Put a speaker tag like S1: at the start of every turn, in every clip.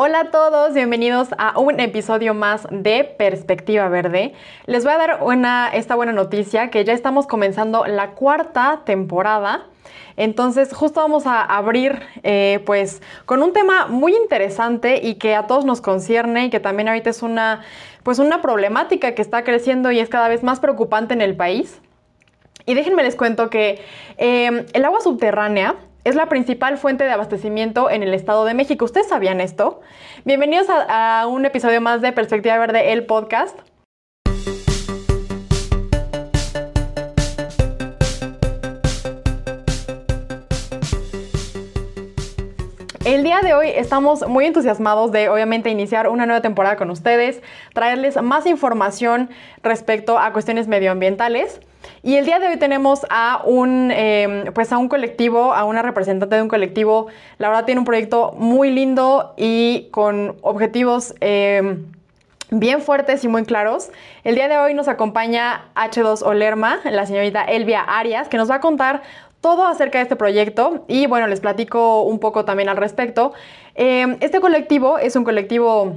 S1: Hola a todos, bienvenidos a un episodio más de Perspectiva Verde. Les voy a dar una, esta buena noticia que ya estamos comenzando la cuarta temporada. Entonces justo vamos a abrir eh, pues con un tema muy interesante y que a todos nos concierne y que también ahorita es una pues una problemática que está creciendo y es cada vez más preocupante en el país. Y déjenme les cuento que eh, el agua subterránea es la principal fuente de abastecimiento en el Estado de México. ¿Ustedes sabían esto? Bienvenidos a, un episodio más de Perspectiva Verde, el podcast. El día de hoy estamos muy entusiasmados de obviamente iniciar una nueva temporada con ustedes, traerles más información respecto a cuestiones medioambientales. Y el día de hoy tenemos a un, em, pues a un colectivo, a una representante de un colectivo. La verdad tiene un proyecto muy lindo y con objetivos em, bien fuertes y muy claros. El día de hoy nos acompaña H2 Olerma, la señorita Elvia Arias, que nos va a contar todo acerca de este proyecto y bueno, les platico un poco también al respecto. Em, este colectivo es un colectivo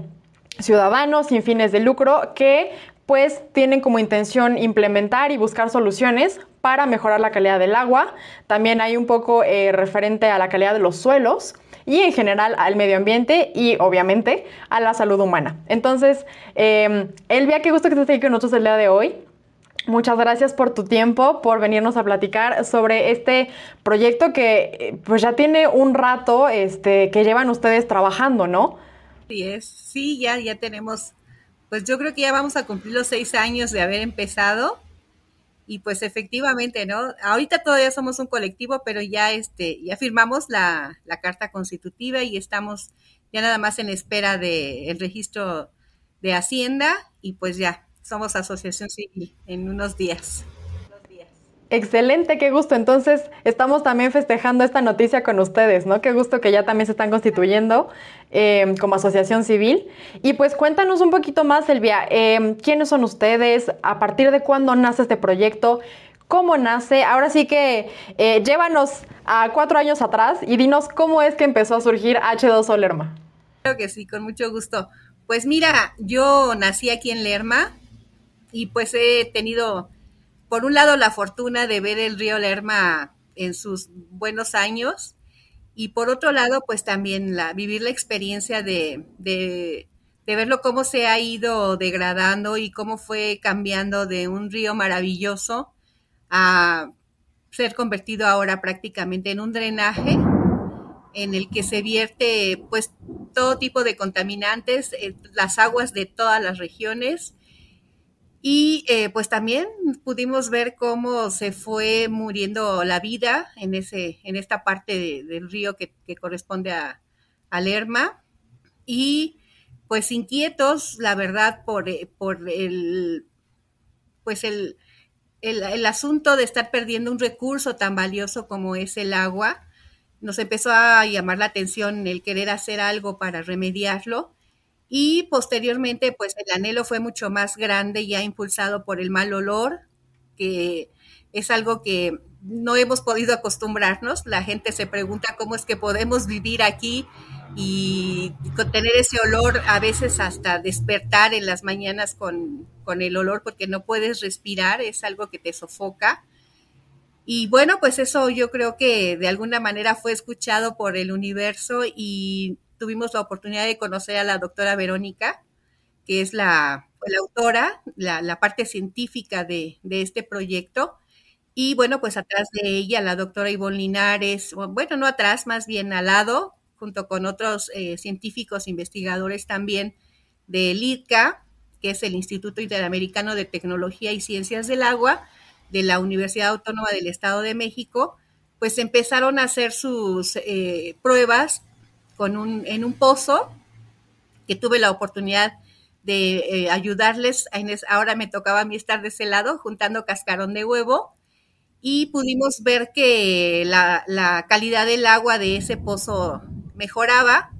S1: ciudadano sin fines de lucro que pues tienen como intención implementar y buscar soluciones para mejorar la calidad del agua. También hay un poco eh, referente a la calidad de los suelos y en general al medio ambiente y obviamente a la salud humana. Entonces, eh, Elvia, qué gusto que estés aquí con nosotros el día de hoy. Muchas gracias por tu tiempo, por venirnos a platicar sobre este proyecto que eh, pues ya tiene un rato este, que llevan ustedes trabajando, ¿no?
S2: Sí, es. Sí, ya, ya tenemos pues yo creo que ya vamos a cumplir los seis años de haber empezado y pues efectivamente, ¿no? Ahorita todavía somos un colectivo, pero ya este, ya firmamos la, carta constitutiva y estamos ya nada más en espera del registro de Hacienda y pues ya somos asociación civil en unos días.
S1: Excelente, qué gusto. Entonces, estamos también festejando esta noticia con ustedes, ¿no? Qué gusto que ya también se están constituyendo eh, como asociación civil. Y pues cuéntanos un poquito más, Elvia, eh, ¿quiénes son ustedes? ¿A partir de cuándo nace este proyecto? ¿Cómo nace? Ahora sí que eh, llévanos a cuatro años atrás y dinos cómo es que empezó a surgir H2O Lerma.
S2: Claro que sí, con mucho gusto. Pues mira, yo nací aquí en Lerma y pues he tenido por un lado, la fortuna de ver el río Lerma en sus buenos años y por otro lado, pues también la, vivir la experiencia de, verlo cómo se ha ido degradando y cómo fue cambiando de un río maravilloso a ser convertido ahora prácticamente en un drenaje en el que se vierte pues todo tipo de contaminantes, eh, las aguas de todas las regiones y eh, pues también pudimos ver cómo se fue muriendo la vida en, ese, en esta parte del río que, corresponde a, Lerma. Y pues inquietos, la verdad, por, eh, por el, pues el, el, asunto de estar perdiendo un recurso tan valioso como es el agua, nos empezó a llamar la atención el querer hacer algo para remediarlo y posteriormente, pues el anhelo fue mucho más grande, ya impulsado por el mal olor, que es algo que no hemos podido acostumbrarnos. La gente se pregunta cómo es que podemos vivir aquí y tener ese olor, a veces hasta despertar en las mañanas con, con el olor porque no puedes respirar, es algo que te sofoca. Y bueno, pues eso yo creo que de alguna manera fue escuchado por el universo y tuvimos la oportunidad de conocer a la doctora Verónica, que es la, autora, la, parte científica de, este proyecto. Y bueno, pues atrás de ella la doctora Ivonne Linares, bueno, no atrás, más bien al lado, junto con otros eh, científicos, investigadores también del ITCA, que es el Instituto Interamericano de Tecnología y Ciencias del Agua, de la Universidad Autónoma del Estado de México, pues empezaron a hacer sus eh, pruebas un, en un pozo que tuve la oportunidad de eh, ayudarles. Ahora me tocaba a mí estar de ese lado juntando cascarón de huevo y pudimos ver que la, la calidad del agua de ese pozo mejoraba.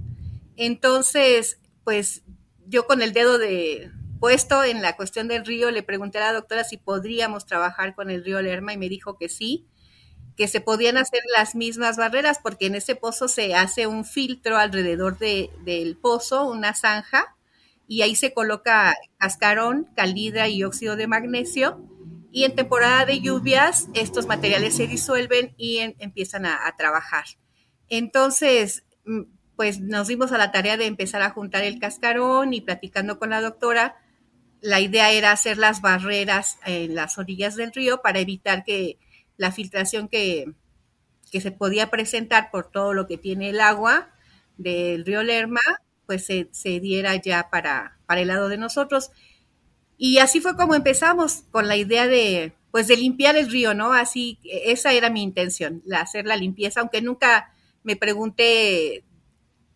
S2: Entonces, pues yo con el dedo de puesto en la cuestión del río le pregunté a la doctora si podríamos trabajar con el río Lerma y me dijo que sí que se podían hacer las mismas barreras, porque en ese pozo se hace un filtro alrededor del pozo, una zanja, y ahí se coloca cascarón, calidra y óxido de magnesio. Y en temporada de lluvias, estos materiales se disuelven y empiezan a, a trabajar. Entonces, mm, pues nos dimos a la tarea de empezar a juntar el cascarón y platicando con la doctora, la idea era hacer las barreras en las orillas del río para evitar que la filtración que, se podía presentar por todo lo que tiene el agua del río Lerma, pues se, diera ya para, para el lado de nosotros. Y así fue como empezamos con la idea de, pues de limpiar el río, ¿no? Así, esa era mi intención, hacer la limpieza, aunque nunca me pregunté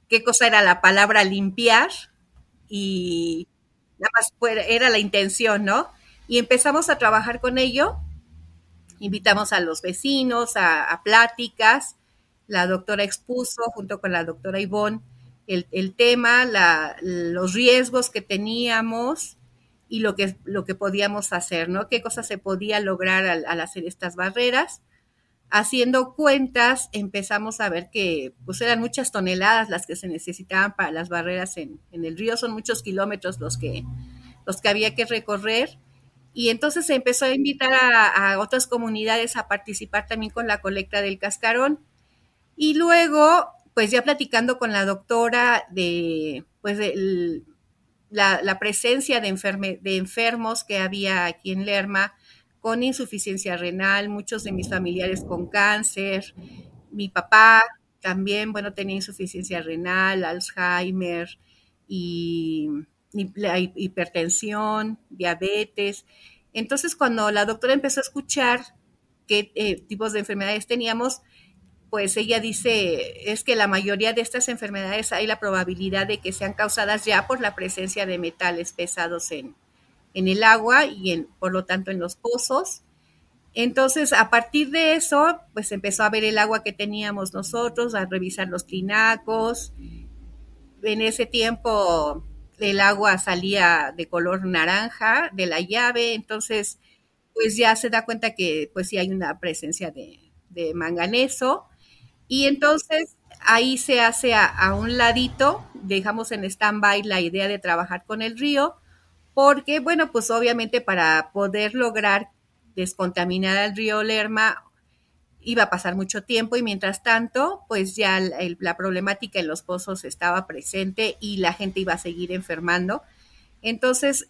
S2: qué cosa era la palabra limpiar y nada más era la intención, ¿no? Y empezamos a trabajar con ello, invitamos a los vecinos a, pláticas, la doctora expuso junto con la doctora Ivonne el, tema, los riesgos que teníamos y lo que, lo que podíamos hacer, ¿no? Qué cosas se podía lograr al hacer estas barreras haciendo cuentas empezamos a ver que pues eran muchas toneladas las que se necesitaban para las barreras en, el río, son muchos kilómetros los que, los que había que recorrer. Y entonces se empezó a invitar a, otras comunidades a participar también con la colecta del cascarón. Y luego, pues ya platicando con la doctora de, pues la, presencia de, de enfermos que había aquí en Lerma, con insuficiencia renal, muchos de mis familiares con cáncer, mi papá también, bueno, tenía insuficiencia renal, Alzheimer y, hipertensión, diabetes. Entonces, cuando la doctora empezó a escuchar qué eh, tipos de enfermedades teníamos, pues ella dice, es que la mayoría de estas enfermedades hay la probabilidad de que sean causadas ya por la presencia de metales pesados en, en el agua y en, por lo tanto en los pozos. Entonces, a partir de eso, pues empezó a ver el agua que teníamos nosotros, a revisar los tinacos. En ese tiempo el agua salía de color naranja de la llave, entonces pues ya se da cuenta que pues sí hay una presencia de, manganeso. Y entonces ahí se hace a, a un ladito, dejamos en stand-by la idea de trabajar con el río porque, bueno, pues obviamente para poder lograr descontaminar al río Lerma iba a pasar mucho tiempo y mientras tanto, pues ya la problemática en los pozos estaba presente y la gente iba a seguir enfermando. Entonces,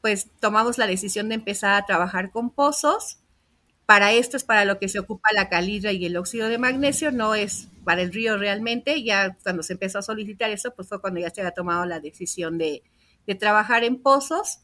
S2: pues tomamos la decisión de empezar a trabajar con pozos. Para esto es para lo que se ocupa la calidra y el óxido de magnesio, no es para el río realmente. Ya cuando se empezó a solicitar eso, pues fue cuando ya se había tomado la decisión de, de trabajar en pozos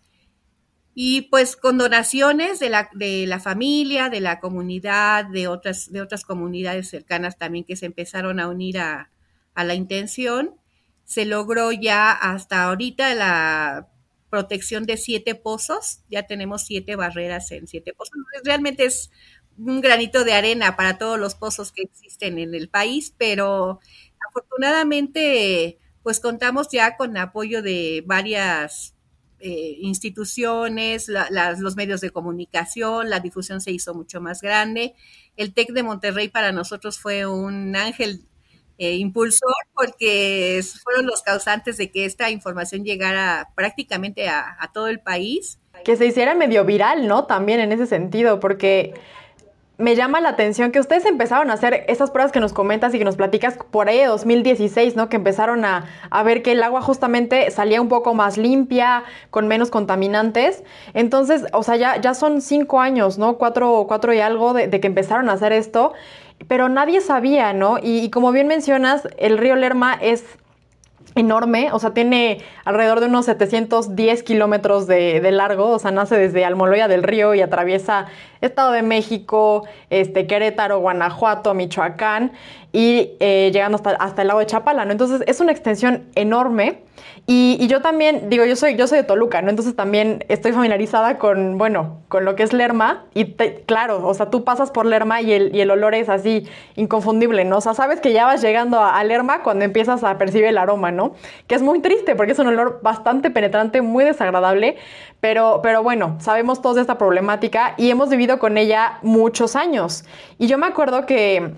S2: y pues con donaciones de la, de la familia, de la comunidad, de otras, de otras comunidades cercanas también que se empezaron a unir a, a la intención, se logró ya hasta ahorita la protección de siete pozos, ya tenemos siete barreras en siete pozos. Realmente es un granito de arena para todos los pozos que existen en el país, pero afortunadamente pues contamos ya con apoyo de varias eh, instituciones, los medios de comunicación, la difusión se hizo mucho más grande. El TEC de Monterrey para nosotros fue un ángel eh, impulsor porque fueron los causantes de que esta información llegara prácticamente a, a todo el país.
S1: Que se hiciera medio viral, ¿no? También en ese sentido, porque me llama la atención que ustedes empezaron a hacer esas pruebas que nos comentas y que nos platicas por ahí de 2016, ¿no? Que empezaron a, ver que el agua justamente salía un poco más limpia, con menos contaminantes. Entonces, o sea, ya, ya son cinco años, ¿no? Cuatro, cuatro y algo de, que empezaron a hacer esto, pero nadie sabía, ¿no? Y como bien mencionas, el río Lerma es enorme, o sea, tiene alrededor de unos 710 kilómetros de, de, largo, o sea, nace desde Almoloya del Río y atraviesa Estado de México, este, Querétaro, Guanajuato, Michoacán y eh, llegando hasta, hasta el lago de Chapala, ¿no? Entonces es una extensión enorme y, yo también, digo, yo soy, yo soy de Toluca, ¿no? Entonces también estoy familiarizada con, bueno, con lo que es Lerma y claro, o sea, tú pasas por Lerma y el, el olor es así inconfundible, ¿no? O sea, sabes que ya vas llegando a Lerma cuando empiezas a percibir el aroma, ¿no? ¿No? Que es muy triste porque es un olor bastante penetrante, muy desagradable, pero, pero bueno, sabemos todos de esta problemática y hemos vivido con ella muchos años. Y yo me acuerdo que,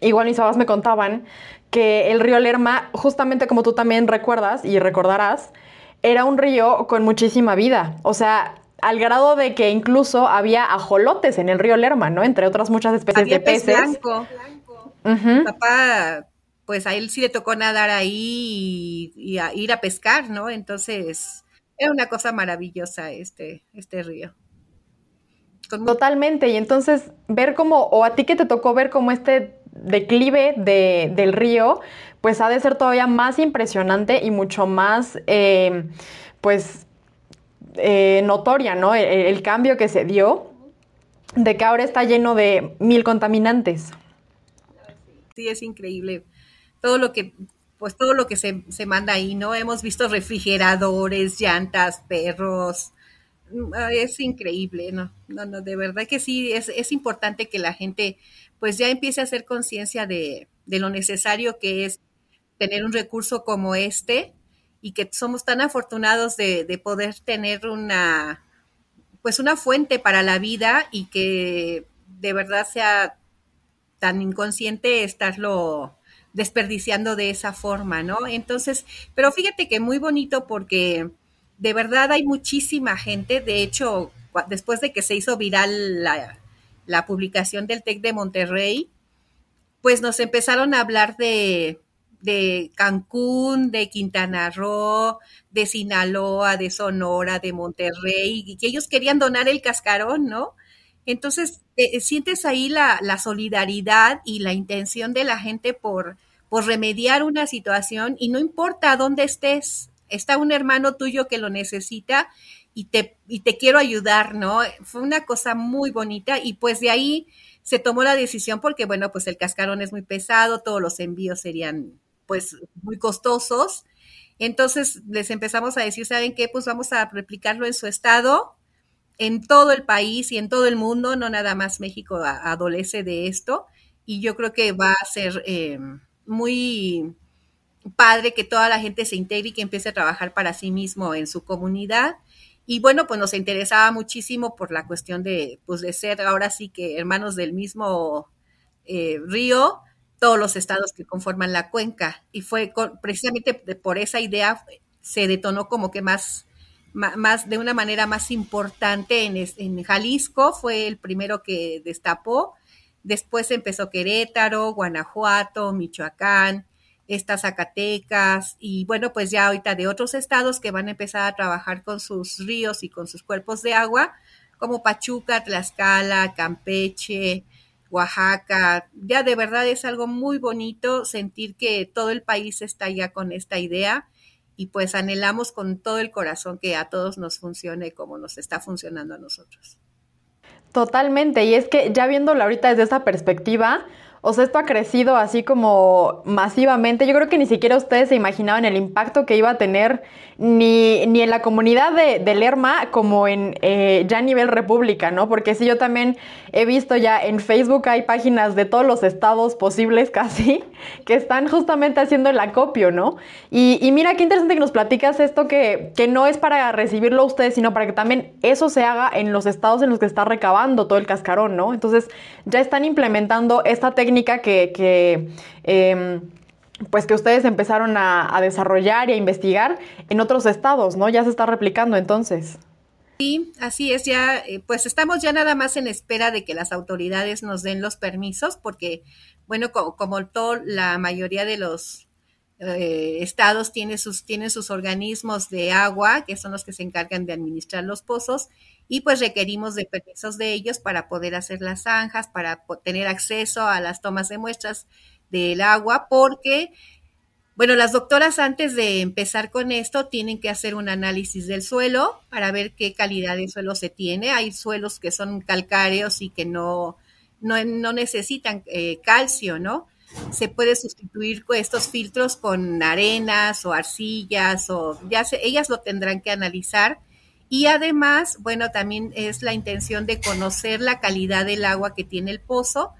S1: igual mis papás me contaban, que el río Lerma, justamente como tú también recuerdas y recordarás, era un río con muchísima vida. O sea, al grado de que incluso había ajolotes en el río Lerma, ¿no? Entre otras muchas especies de peces.
S2: blanco. Papá, pues a él sí le tocó nadar ahí y, ir a pescar, ¿no? Entonces, era una cosa maravillosa este, este río.
S1: Totalmente, y entonces ver cómo, o a ti que te tocó ver cómo este declive de, del río, pues ha de ser todavía más impresionante y mucho más, eh, pues, eh, notoria, ¿no? El, cambio que se dio de que ahora está lleno de mil contaminantes.
S2: Sí, es increíble. Todo lo que, pues todo lo que se, se manda ahí, ¿no? Hemos visto refrigeradores, llantas, perros, mm, es increíble, ¿no? No, no, de verdad que sí, es, es importante que la gente pues ya empiece a hacer conciencia de, de, lo necesario que es tener un recurso como este y que somos tan afortunados de, de poder tener una, pues una fuente para la vida y que de verdad sea tan inconsciente estarlo desperdiciando de esa forma, ¿no? Entonces, pero fíjate que muy bonito porque de verdad hay muchísima gente, de hecho, después de que se hizo viral la, la publicación del TEC de Monterrey, pues nos empezaron a hablar de, de Cancún, de Quintana Roo, de Sinaloa, de Sonora, de Monterrey, y que ellos querían donar el cascarón, ¿no? Entonces, eh, sientes ahí la, la, solidaridad y la intención de la gente por, por remediar una situación y no importa dónde estés, está un hermano tuyo que lo necesita y te, y te quiero ayudar, ¿no? Fue una cosa muy bonita y pues de ahí se tomó la decisión porque, bueno, pues el cascarón es muy pesado, todos los envíos serían pues muy costosos. Entonces les empezamos a decir, ¿saben qué? Pues vamos a replicarlo en su estado, en todo el país y en todo el mundo, no nada más México adolece de esto. Y yo creo que va a ser eh, muy padre que toda la gente se integre y que empiece a trabajar para sí mismo en su comunidad y bueno, pues nos interesaba muchísimo por la cuestión de, pues de ser ahora sí que hermanos del mismo eh, río, todos los estados que conforman la cuenca. Y fue precisamente por esa idea se detonó como que más, más, de una manera más importante en, en Jalisco, fue el primero que destapó. Después empezó Querétaro, Guanajuato, Michoacán, estas Zacatecas y bueno, pues ya ahorita de otros estados que van a empezar a trabajar con sus ríos y con sus cuerpos de agua, como Pachuca, Tlaxcala, Campeche, Oaxaca. Ya de verdad es algo muy bonito sentir que todo el país está ya con esta idea y pues anhelamos con todo el corazón que a todos nos funcione como nos está funcionando a nosotros.
S1: Totalmente, y es que ya viéndolo ahorita desde esa perspectiva, o sea, esto ha crecido así como masivamente. Yo creo que ni siquiera ustedes se imaginaban el impacto que iba a tener ni, ni en la comunidad de, de Lerma como en eh, ya a nivel república, ¿no? Porque sí, yo también he visto ya en Facebook hay páginas de todos los estados posibles casi que están justamente haciendo el acopio, ¿no? Y, y mira qué interesante que nos platicas esto que, que no es para recibirlo ustedes, sino para que también eso se haga en los estados en los que está recabando todo el cascarón, ¿no? Entonces ya están implementando esta técnica que, em, pues que ustedes empezaron a, desarrollar y a investigar en otros estados, ¿no? Ya se está replicando entonces.
S2: Sí, así es, ya, eh, pues estamos ya nada más en espera de que las autoridades nos den los permisos, porque, bueno, como, como todo, la mayoría de los eh, estados tiene sus, tienen sus organismos de agua, que son los que se encargan de administrar los pozos, y pues requerimos de permisos de ellos para poder hacer las zanjas, para tener acceso a las tomas de muestras del agua, porque, bueno, las doctoras antes de empezar con esto tienen que hacer un análisis del suelo para ver qué calidad de suelo se tiene. Hay suelos que son calcáreos y que no, no, necesitan eh, calcio, ¿no? Se puede sustituir estos filtros con arenas o arcillas o ya se, ellas lo tendrán que analizar y además, bueno, también es la intención de conocer la calidad del agua que tiene el pozo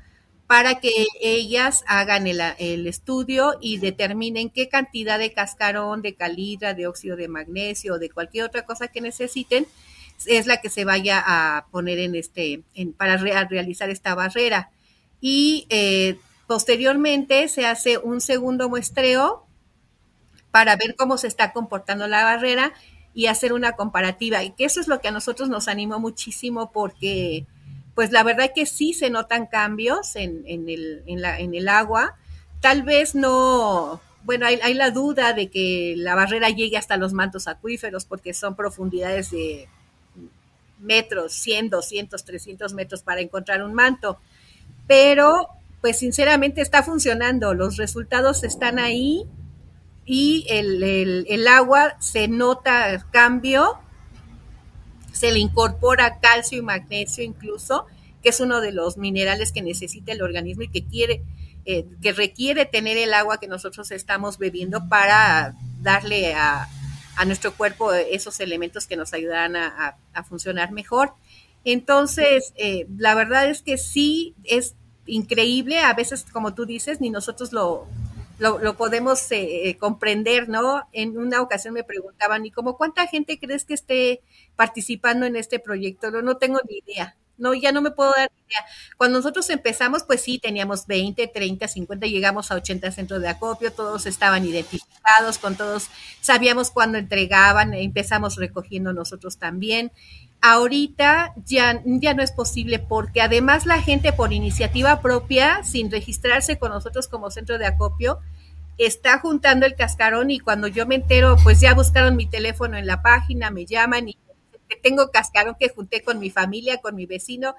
S2: para que ellas hagan el, estudio y determinen qué cantidad de cascarón, de calidra, de óxido de magnesio o de cualquier otra cosa que necesiten es la que se vaya a poner en este, para realizar esta barrera. Y eh, posteriormente se hace un segundo muestreo para ver cómo se está comportando la barrera y hacer una comparativa. Y que eso es lo que a nosotros nos animó muchísimo porque pues la verdad que sí se notan cambios en, el, en, el, agua. Tal vez no, bueno, hay, la duda de que la barrera llegue hasta los mantos acuíferos porque son profundidades de metros, 100, 200, 300 metros para encontrar un manto. Pero, pues sinceramente está funcionando, los resultados están ahí y el, el agua se nota cambio se le incorpora calcio y magnesio incluso, que es uno de los minerales que necesita el organismo y que quiere, eh, que requiere tener el agua que nosotros estamos bebiendo para darle a, nuestro cuerpo esos elementos que nos ayudan a, funcionar mejor. Entonces, eh, la verdad es que sí es increíble, a veces, como tú dices, ni nosotros lo, lo, podemos eh, comprender, ¿no? En una ocasión me preguntaban, ¿y cómo cuánta gente crees que esté participando en este proyecto? No, no tengo ni idea. No, ya no me puedo dar idea. Cuando nosotros empezamos, pues sí, teníamos 20, 30, 50, llegamos a 80 centros de acopio, todos estaban identificados, con todos sabíamos cuándo entregaban, empezamos recogiendo nosotros también. Ahorita ya, ya no es posible porque además la gente por iniciativa propia, sin registrarse con nosotros como centro de acopio, está juntando el cascarón y cuando yo me entero, pues ya buscaron mi teléfono en la página, me llaman y tengo cascarón que junté con mi familia, con mi vecino,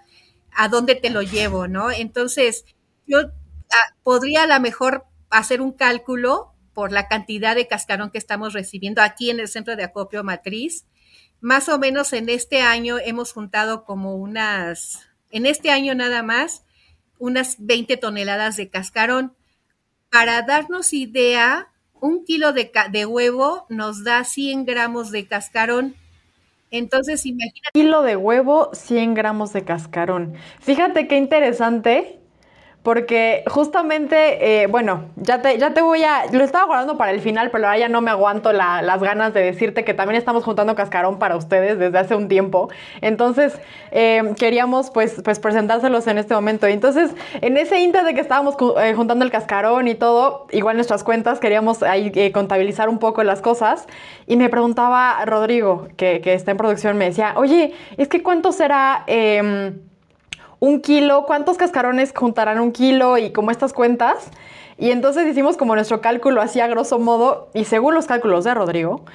S2: ¿a dónde te lo llevo? ¿No? Entonces, yo ah, podría a lo mejor hacer un cálculo por la cantidad de cascarón que estamos recibiendo aquí en el centro de acopio matriz. Más o menos en este año hemos juntado como unas, en este año nada más, unas 20 toneladas de cascarón. Para darnos idea, un kilo de, de huevo nos da 100 gramos de cascarón. Entonces, imagínate.
S1: Kilo de huevo, 100 gramos de cascarón. Fíjate qué interesante porque justamente, eh, bueno, ya te, ya te voy a, lo estaba guardando para el final, pero ahora ya no me aguanto las ganas de decirte que también estamos juntando cascarón para ustedes desde hace un tiempo. Entonces, eh, queríamos pues, pues presentárselos en este momento. Entonces, en ese inter de que estábamos eh, juntando el cascarón y todo, igual nuestras cuentas, queríamos ahí contabilizar un poco las cosas. Y me preguntaba Rodrigo, que, que está en producción, me decía, oye, es que cuánto será em, un kilo, cuántos cascarones juntarán un kilo y como estas cuentas. Y entonces hicimos como nuestro cálculo así a grosso modo, y según los cálculos de Rodrigo,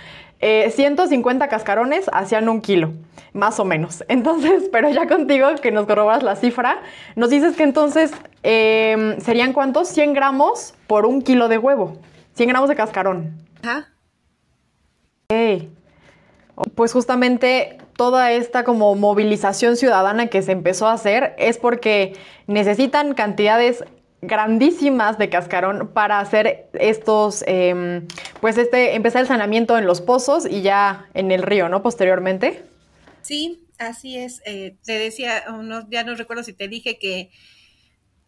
S1: 150 eh, cascarones hacían un kilo, más o menos. Entonces, pero ya contigo que nos corrobas la cifra, nos dices que entonces em, serían cuántos? 100 gramos por un kilo de huevo. 100 gramos de cascarón. Ajá. Pues justamente toda esta como movilización ciudadana que se empezó a hacer es porque necesitan cantidades grandísimas de cascarón para hacer estos, em, pues este, empezar el saneamiento en los pozos y ya en el río, ¿no? Posteriormente.
S2: Sí, así es. Eh, te decía, ya no recuerdo si te dije que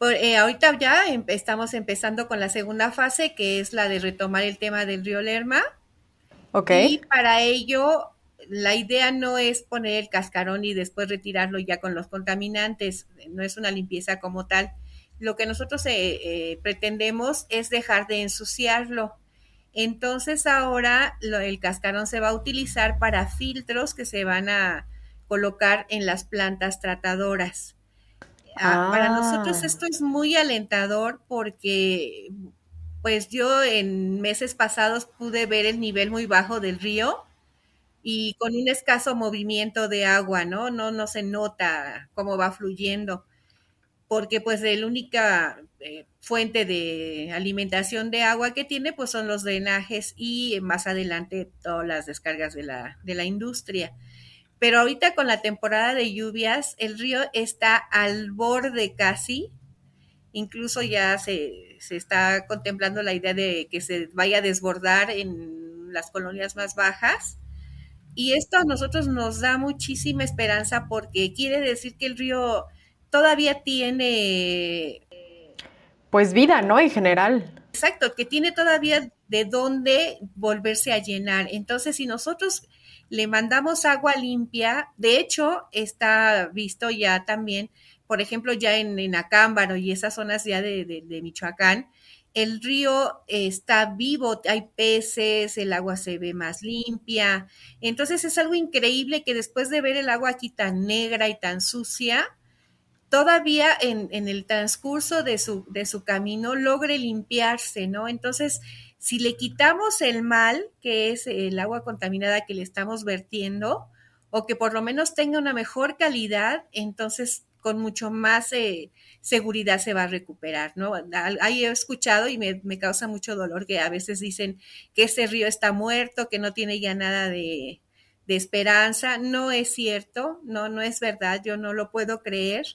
S2: eh, ahorita ya estamos empezando con la segunda fase, que es la de retomar el tema del río Lerma. Ok. Y para ello la idea no es poner el cascarón y después retirarlo ya con los contaminantes, no es una limpieza como tal. Lo que nosotros eh, eh, pretendemos es dejar de ensuciarlo. Entonces ahora el cascarón se va a utilizar para filtros que se van a colocar en las plantas tratadoras. Ah, para nosotros ah. esto es muy alentador porque pues yo en meses pasados pude ver el nivel muy bajo del río y con un escaso movimiento de agua, ¿no? No, se nota cómo va fluyendo, porque pues la única eh, fuente de alimentación de agua que tiene pues son los drenajes y más adelante todas las descargas de la, de la industria. Pero ahorita con la temporada de lluvias, el río está al borde casi, incluso ya se, se está contemplando la idea de que se vaya a desbordar en las colonias más bajas y esto a nosotros nos da muchísima esperanza porque quiere decir que el río todavía tiene
S1: pues vida, ¿no? En general.
S2: Exacto, que tiene todavía de dónde volverse a llenar. Entonces, si nosotros le mandamos agua limpia, de hecho, está visto ya también, por ejemplo, ya en, en Acámbaro y esas zonas ya de, de Michoacán, el río está vivo, hay peces, el agua se ve más limpia. Entonces es algo increíble que después de ver el agua aquí tan negra y tan sucia, todavía en, el transcurso de su, camino logre limpiarse, ¿no? Entonces, si le quitamos el mal, que es el agua contaminada que le estamos vertiendo, o que por lo menos tenga una mejor calidad, entonces con mucho más eh, seguridad se va a recuperar, ¿no? Ahí he escuchado y me, causa mucho dolor que a veces dicen que ese río está muerto, que no tiene ya nada de, de esperanza. No es cierto, no, no es verdad, yo no lo puedo creer.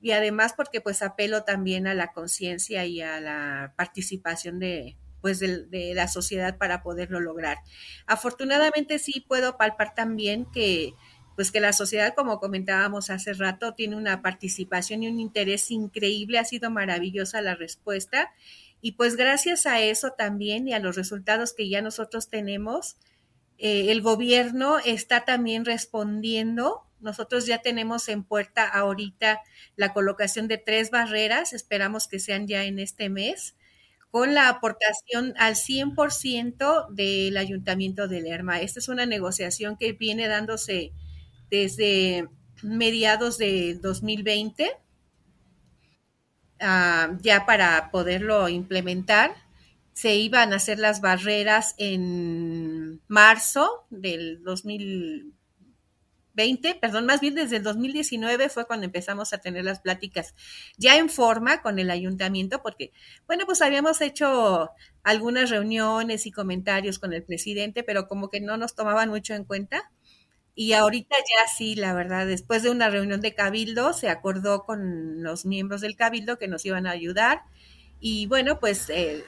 S2: Y además porque pues apelo también a la conciencia y a la participación de, pues de, la sociedad para poderlo lograr. Afortunadamente sí puedo palpar también que pues que la sociedad, como comentábamos hace rato, tiene una participación y un interés increíble, ha sido maravillosa la respuesta. Y pues gracias a eso también y a los resultados que ya nosotros tenemos, eh, el gobierno está también respondiendo. Nosotros ya tenemos en puerta ahorita la colocación de tres barreras, esperamos que sean ya en este mes, con la aportación al 100% del ayuntamiento de Lerma. Esta es una negociación que viene dándose desde mediados de 2020 ah, ya para poderlo implementar. Se iban a hacer las barreras en marzo del 2020, perdón, más bien desde el 2019 fue cuando empezamos a tener las pláticas ya en forma con el ayuntamiento, porque, bueno, pues habíamos hecho algunas reuniones y comentarios con el presidente, pero como que no nos tomaban mucho en cuenta. Y ahorita ya sí, la verdad, después de una reunión de cabildo, se acordó con los miembros del cabildo que nos iban a ayudar. Y bueno, pues eh,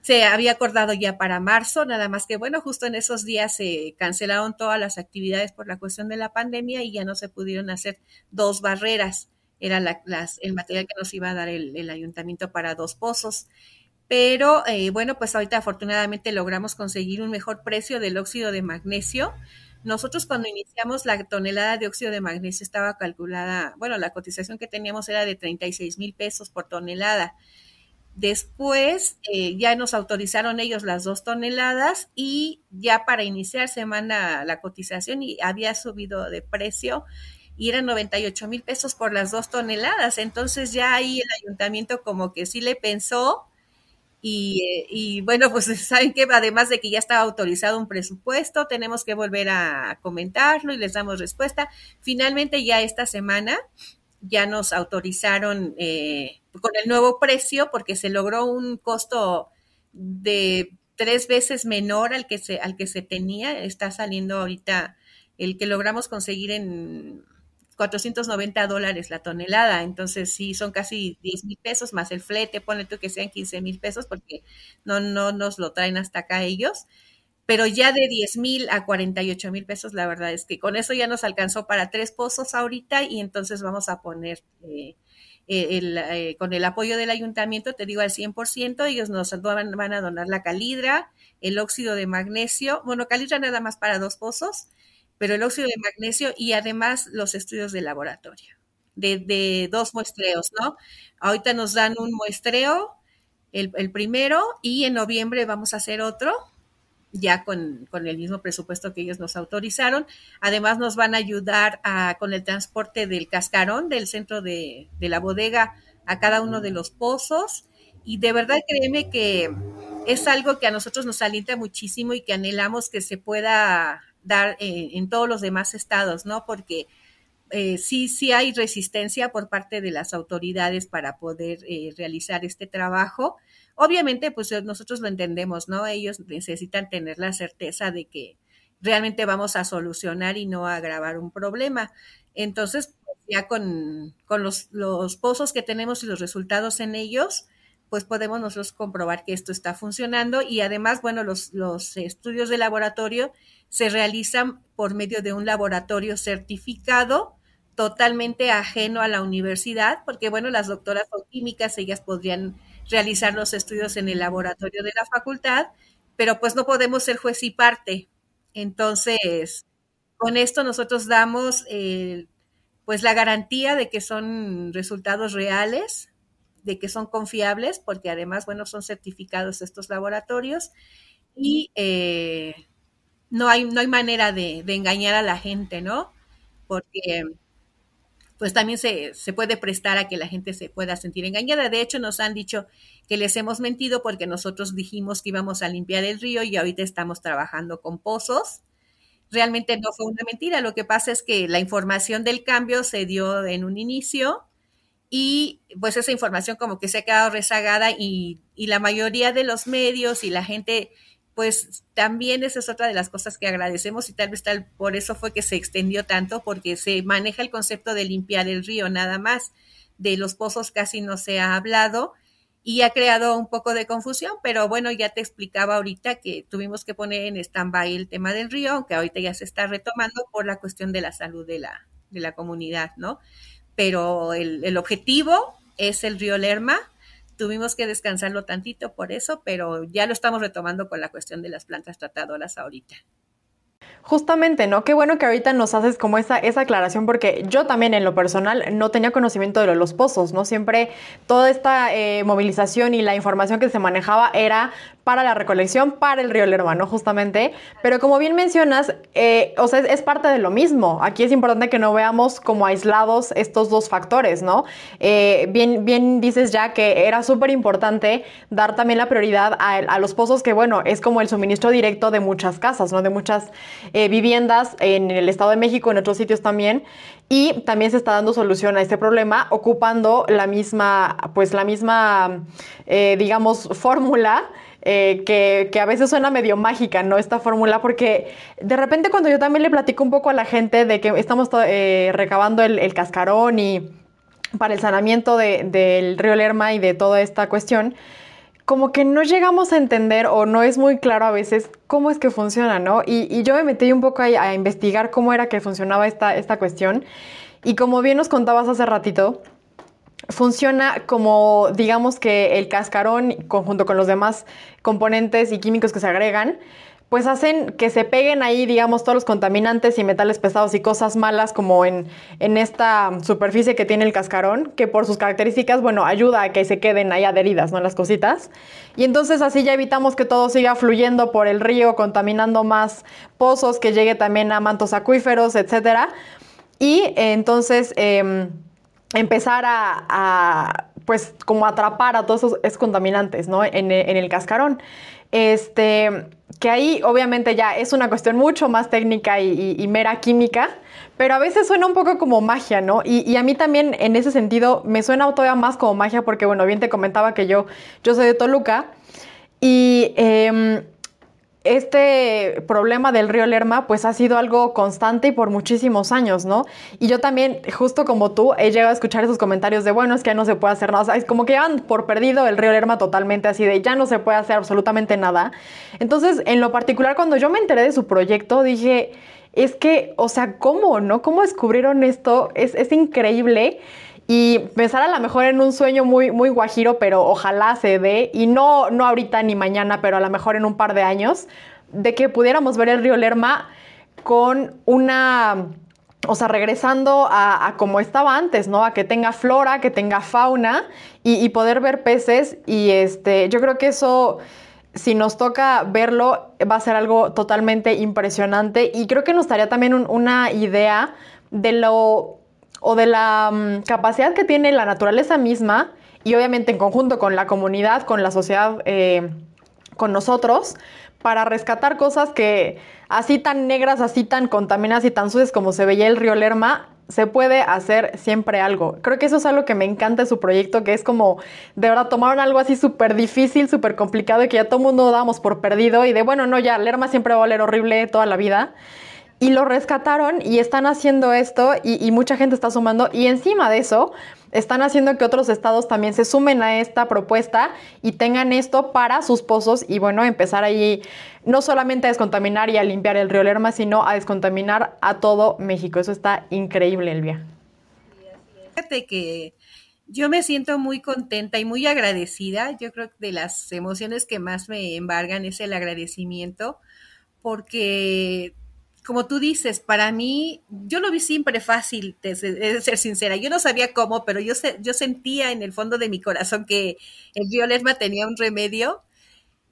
S2: se había acordado ya para marzo, nada más que bueno, justo en esos días se cancelaron todas las actividades por la cuestión de la pandemia y ya no se pudieron hacer dos barreras. Era las, el material que nos iba a dar el, ayuntamiento para dos pozos. Pero eh, bueno, pues ahorita afortunadamente logramos conseguir un mejor precio del óxido de magnesio nosotros cuando iniciamos la tonelada de óxido de magnesio estaba calculada, bueno, la cotización que teníamos era de 36 mil pesos por tonelada. Después eh, ya nos autorizaron ellos las dos toneladas y ya para iniciar se manda la cotización y había subido de precio y eran 98 mil pesos por las dos toneladas. Entonces ya ahí el ayuntamiento como que sí le pensó y, bueno, pues saben que además de que ya estaba autorizado un presupuesto, tenemos que volver a comentarlo y les damos respuesta. Finalmente ya esta semana ya nos autorizaron eh, con el nuevo precio porque se logró un costo de tres veces menor al que se, al que se tenía. Está saliendo ahorita el que logramos conseguir en 490 dólares la tonelada, entonces sí, son casi 10 mil pesos más el flete, ponle tú que sean 15 mil pesos porque no, no nos lo traen hasta acá ellos, pero ya de 10 mil a 48 mil pesos, la verdad es que con eso ya nos alcanzó para tres pozos ahorita y entonces vamos a poner... Eh, eh, el, eh, con el apoyo del ayuntamiento, te digo al 100%, ellos nos van, van, a donar la calidra, el óxido de magnesio, bueno, calidra nada más para dos pozos, pero el óxido de magnesio y además los estudios de laboratorio, de, dos muestreos, ¿no? Ahorita nos dan un muestreo, el, primero, y en noviembre vamos a hacer otro, ya con, el mismo presupuesto que ellos nos autorizaron. Además nos van a ayudar a, con el transporte del cascarón del centro de, de la bodega a cada uno de los pozos. Y de verdad créeme que es algo que a nosotros nos alienta muchísimo y que anhelamos que se pueda dar eh, en todos los demás estados, ¿no? Porque eh, sí, sí hay resistencia por parte de las autoridades para poder eh, realizar este trabajo. Obviamente, pues nosotros lo entendemos, ¿no? Ellos necesitan tener la certeza de que realmente vamos a solucionar y no a agravar un problema. Entonces, pues, ya con, con los, los pozos que tenemos y los resultados en ellos, pues podemos nosotros comprobar que esto está funcionando y además, bueno, los, los estudios de laboratorio se realizan por medio de un laboratorio certificado totalmente ajeno a la universidad, porque bueno, las doctoras son químicas, ellas podrían realizar los estudios en el laboratorio de la facultad, pero pues no podemos ser juez y parte. Entonces, con esto nosotros damos eh, pues la garantía de que son resultados reales, de que son confiables, porque además, bueno, son certificados estos laboratorios y eh, no, hay, no hay manera de, de, engañar a la gente, ¿no? Porque pues también se, se, puede prestar a que la gente se pueda sentir engañada. De hecho, nos han dicho que les hemos mentido porque nosotros dijimos que íbamos a limpiar el río y ahorita estamos trabajando con pozos realmente no fue una mentira. Lo que pasa es que la información del cambio se dio en un inicio y pues esa información como que se ha quedado rezagada y, y la mayoría de los medios y la gente pues también esa es otra de las cosas que agradecemos y tal vez tal por eso fue que se extendió tanto porque se maneja el concepto de limpiar el río nada más de los pozos casi no se ha hablado y ha creado un poco de confusión, pero bueno, ya te explicaba ahorita que tuvimos que poner en stand-by el tema del río, aunque ahorita ya se está retomando por la cuestión de la salud de la, de la comunidad, ¿no? Pero el, el objetivo es el río Lerma, tuvimos que descansarlo tantito por eso, pero ya lo estamos retomando con la cuestión de las plantas tratadoras ahorita.
S1: Justamente, ¿no? Qué bueno que ahorita nos haces como esa, esa aclaración, porque yo también en lo personal no tenía conocimiento de los pozos, ¿no? Siempre toda esta eh, movilización y la información que se manejaba era para la recolección, para el río Lerma. Justamente. Pero como bien mencionas, eh, o sea, es, parte de lo mismo. Aquí es importante que no veamos como aislados estos dos factores, ¿no? Eh, bien, bien dices ya que era súper importante dar también la prioridad a, a, los pozos, que bueno, es como el suministro directo de muchas casas, ¿no? De muchas eh, viviendas en el Estado de México, en otros sitios también. Y también se está dando solución a este problema ocupando la misma, pues la misma, digamos, fórmula eh, que, que, a veces suena medio mágica, ¿no? Esta fórmula, porque de repente cuando yo también le platico un poco a la gente de que estamos eh, recabando el, el, cascarón y para el sanamiento de, del río Lerma y de toda esta cuestión, como que no llegamos a entender o no es muy claro a veces cómo es que funciona, ¿no? Y, y yo me metí un poco a, a, investigar cómo era que funcionaba esta, esta cuestión. Y como bien nos contabas hace ratito, funciona como, digamos que el cascarón, conjunto con los demás componentes y químicos que se agregan, pues hacen que se peguen ahí, digamos, todos los contaminantes y metales pesados y cosas malas como en, en, esta superficie que tiene el cascarón, que por sus características, bueno, ayuda a que se queden ahí adheridas, ¿no? Las cositas. Y entonces así ya evitamos que todo siga fluyendo por el río, contaminando más pozos, que llegue también a mantos acuíferos, etcétera. Y entonces... Eh, empezar a, pues como atrapar a todos esos, contaminantes, ¿no? En, en, el cascarón. Este, que ahí obviamente ya es una cuestión mucho más técnica y, mera química, pero a veces suena un poco como magia, ¿no? Y, a mí también en ese sentido me suena todavía más como magia porque, bueno, bien te comentaba que yo, yo soy de Toluca y... Eh, este problema del río Lerma pues ha sido algo constante y por muchísimos años, ¿no? Y yo también, justo como tú, he llegado a escuchar esos comentarios de, bueno, es que ya no se puede hacer nada, o sea, es como que llevan por perdido el río Lerma totalmente así de, ya no se puede hacer absolutamente nada. Entonces, en lo particular, cuando yo me enteré de su proyecto, dije, es que, o sea, ¿cómo, no? ¿Cómo descubrieron esto? Es, es increíble y pensar a lo mejor en un sueño muy, muy guajiro, pero ojalá se dé, y no, no ahorita ni mañana, pero a lo mejor en un par de años, de que pudiéramos ver el río Lerma con una, o sea, regresando a, a como estaba antes, ¿no? A que tenga flora, que tenga fauna y, y poder ver peces, y este, yo creo que eso si nos toca verlo, va a ser algo totalmente impresionante y creo que nos daría también un, una idea de lo o de la um, capacidad que tiene la naturaleza misma y obviamente en conjunto con la comunidad, con la sociedad, eh, con nosotros, para rescatar cosas que así tan negras, así tan contaminadas y tan sucias como se veía el río Lerma, se puede hacer siempre algo. Creo que eso es algo que me encanta de su proyecto, que es como, de verdad, tomaron algo así súper difícil, súper complicado y que ya todo el mundo dábamos por perdido y de, bueno, no, ya, Lerma siempre va a oler horrible toda la vida y lo rescataron y están haciendo esto y, mucha gente está sumando y encima de eso están haciendo que otros estados también se sumen a esta propuesta y tengan esto para sus pozos y bueno, empezar ahí no solamente a descontaminar y a limpiar el río Lerma, sino a descontaminar a todo México. Eso está increíble, Elvia.
S2: Fíjate que yo me siento muy contenta y muy agradecida. Yo creo que de las emociones que más me embargan es el agradecimiento, porque como tú dices, para mí, yo lo vi siempre fácil, de, ser sincera. Yo no sabía cómo, pero yo, yo sentía en el fondo de mi corazón que el violerma tenía un remedio.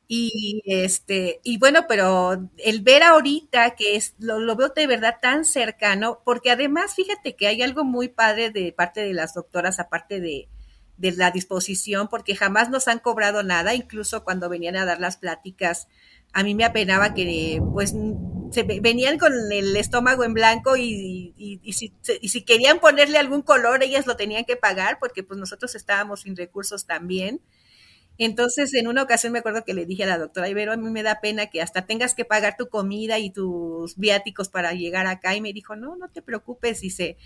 S2: Y este, y bueno, pero el ver ahorita que es, lo, lo, veo de verdad tan cercano, porque además, fíjate que hay algo muy padre de parte de las doctoras, aparte de, de la disposición, porque jamás nos han cobrado nada, incluso cuando venían a dar las pláticas a mí me apenaba que pues se venían con el estómago en blanco y, y, si, y, si, querían ponerle algún color, ellas lo tenían que pagar porque pues nosotros estábamos sin recursos también. Entonces, en una ocasión me acuerdo que le dije a la doctora Ibero, a mí me da pena que hasta tengas que pagar tu comida y tus viáticos para llegar acá. Y me dijo, no, no te preocupes, dice,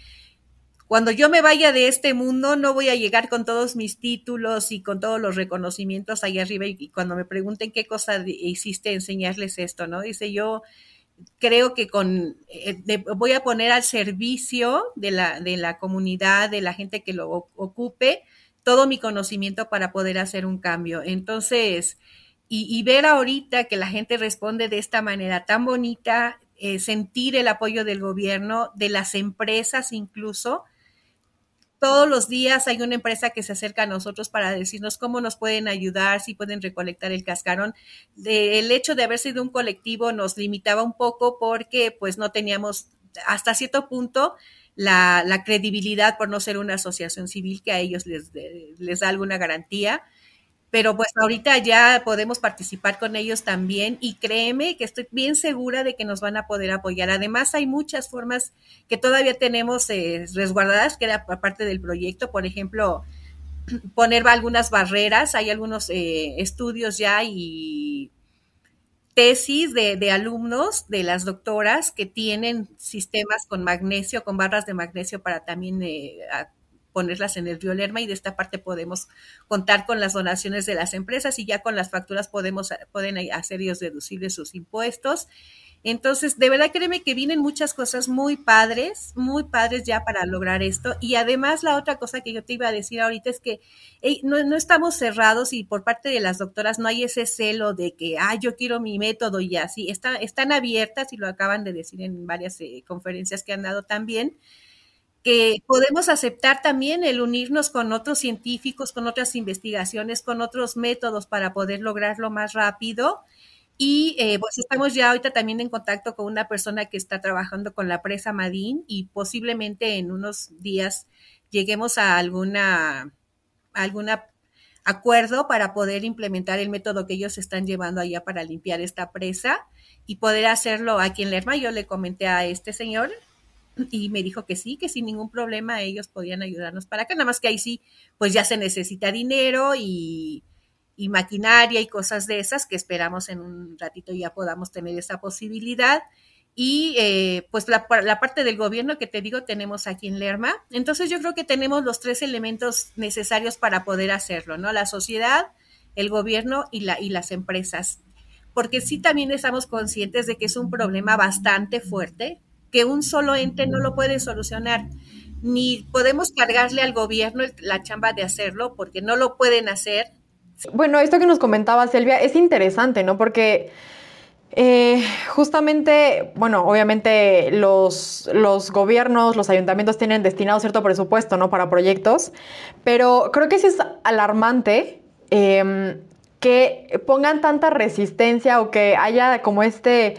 S2: cuando yo me vaya de este mundo, no voy a llegar con todos mis títulos y con todos los reconocimientos ahí arriba y, cuando me pregunten qué cosa hiciste, enseñarles esto, ¿no? Dice yo, creo que con eh, voy a poner al servicio de la, de la comunidad, de la gente que lo ocupe, todo mi conocimiento para poder hacer un cambio. Entonces, y, ver ahorita que la gente responde de esta manera tan bonita, eh, sentir el apoyo del gobierno, de las empresas incluso, todos los días hay una empresa que se acerca a nosotros para decirnos cómo nos pueden ayudar, si pueden recolectar el cascarón. el hecho de haber sido un colectivo nos limitaba un poco porque pues no teníamos hasta cierto punto la, credibilidad por no ser una asociación civil que a ellos les, les da alguna garantía pero pues ahorita ya podemos participar con ellos también y créeme que estoy bien segura de que nos van a poder apoyar. Además, hay muchas formas que todavía tenemos eh, resguardadas, que era parte del proyecto, por ejemplo, poner algunas barreras, hay algunos eh, estudios ya y tesis de, de, alumnos de las doctoras que tienen sistemas con magnesio, con barras de magnesio para también eh, ponerlas en el río Lerma y de esta parte podemos contar con las donaciones de las empresas y ya con las facturas podemos pueden hacer ellos deducibles sus impuestos. Entonces, de verdad créeme que vienen muchas cosas muy padres, muy padres ya para lograr esto. Y además la otra cosa que yo te iba a decir ahorita es que no, no, estamos cerrados y por parte de las doctoras no hay ese celo de que, ah, yo quiero mi método y así. Está, están abiertas y lo acaban de decir en varias eh, conferencias que han dado también que podemos aceptar también el unirnos con otros científicos, con otras investigaciones, con otros métodos para poder lograrlo más rápido. Y eh, pues estamos ya ahorita también en contacto con una persona que está trabajando con la presa Madín y posiblemente en unos días lleguemos a alguna, alguna acuerdo para poder implementar el método que ellos están llevando allá para limpiar esta presa y poder hacerlo aquí en Lerma. Yo le comenté a este señor, y me dijo que sí, que sin ningún problema ellos podían ayudarnos para acá, nada más que ahí sí, pues ya se necesita dinero y, maquinaria y cosas de esas que esperamos en un ratito ya podamos tener esa posibilidad. Y eh, pues la, la, parte del gobierno que te digo tenemos aquí en Lerma. Entonces yo creo que tenemos los tres elementos necesarios para poder hacerlo, ¿no? La sociedad, el gobierno y, la, y las empresas. Porque sí también estamos conscientes de que es un problema bastante fuerte, que un solo ente no lo puede solucionar. Ni podemos cargarle al gobierno la chamba de hacerlo porque no lo pueden hacer.
S1: Bueno, esto que nos comentaba Silvia es interesante, ¿no? Porque eh, justamente, bueno, obviamente los, los, gobiernos, los ayuntamientos tienen destinado cierto presupuesto, ¿no? Para proyectos, pero creo que sí es alarmante em, que pongan tanta resistencia o que haya como este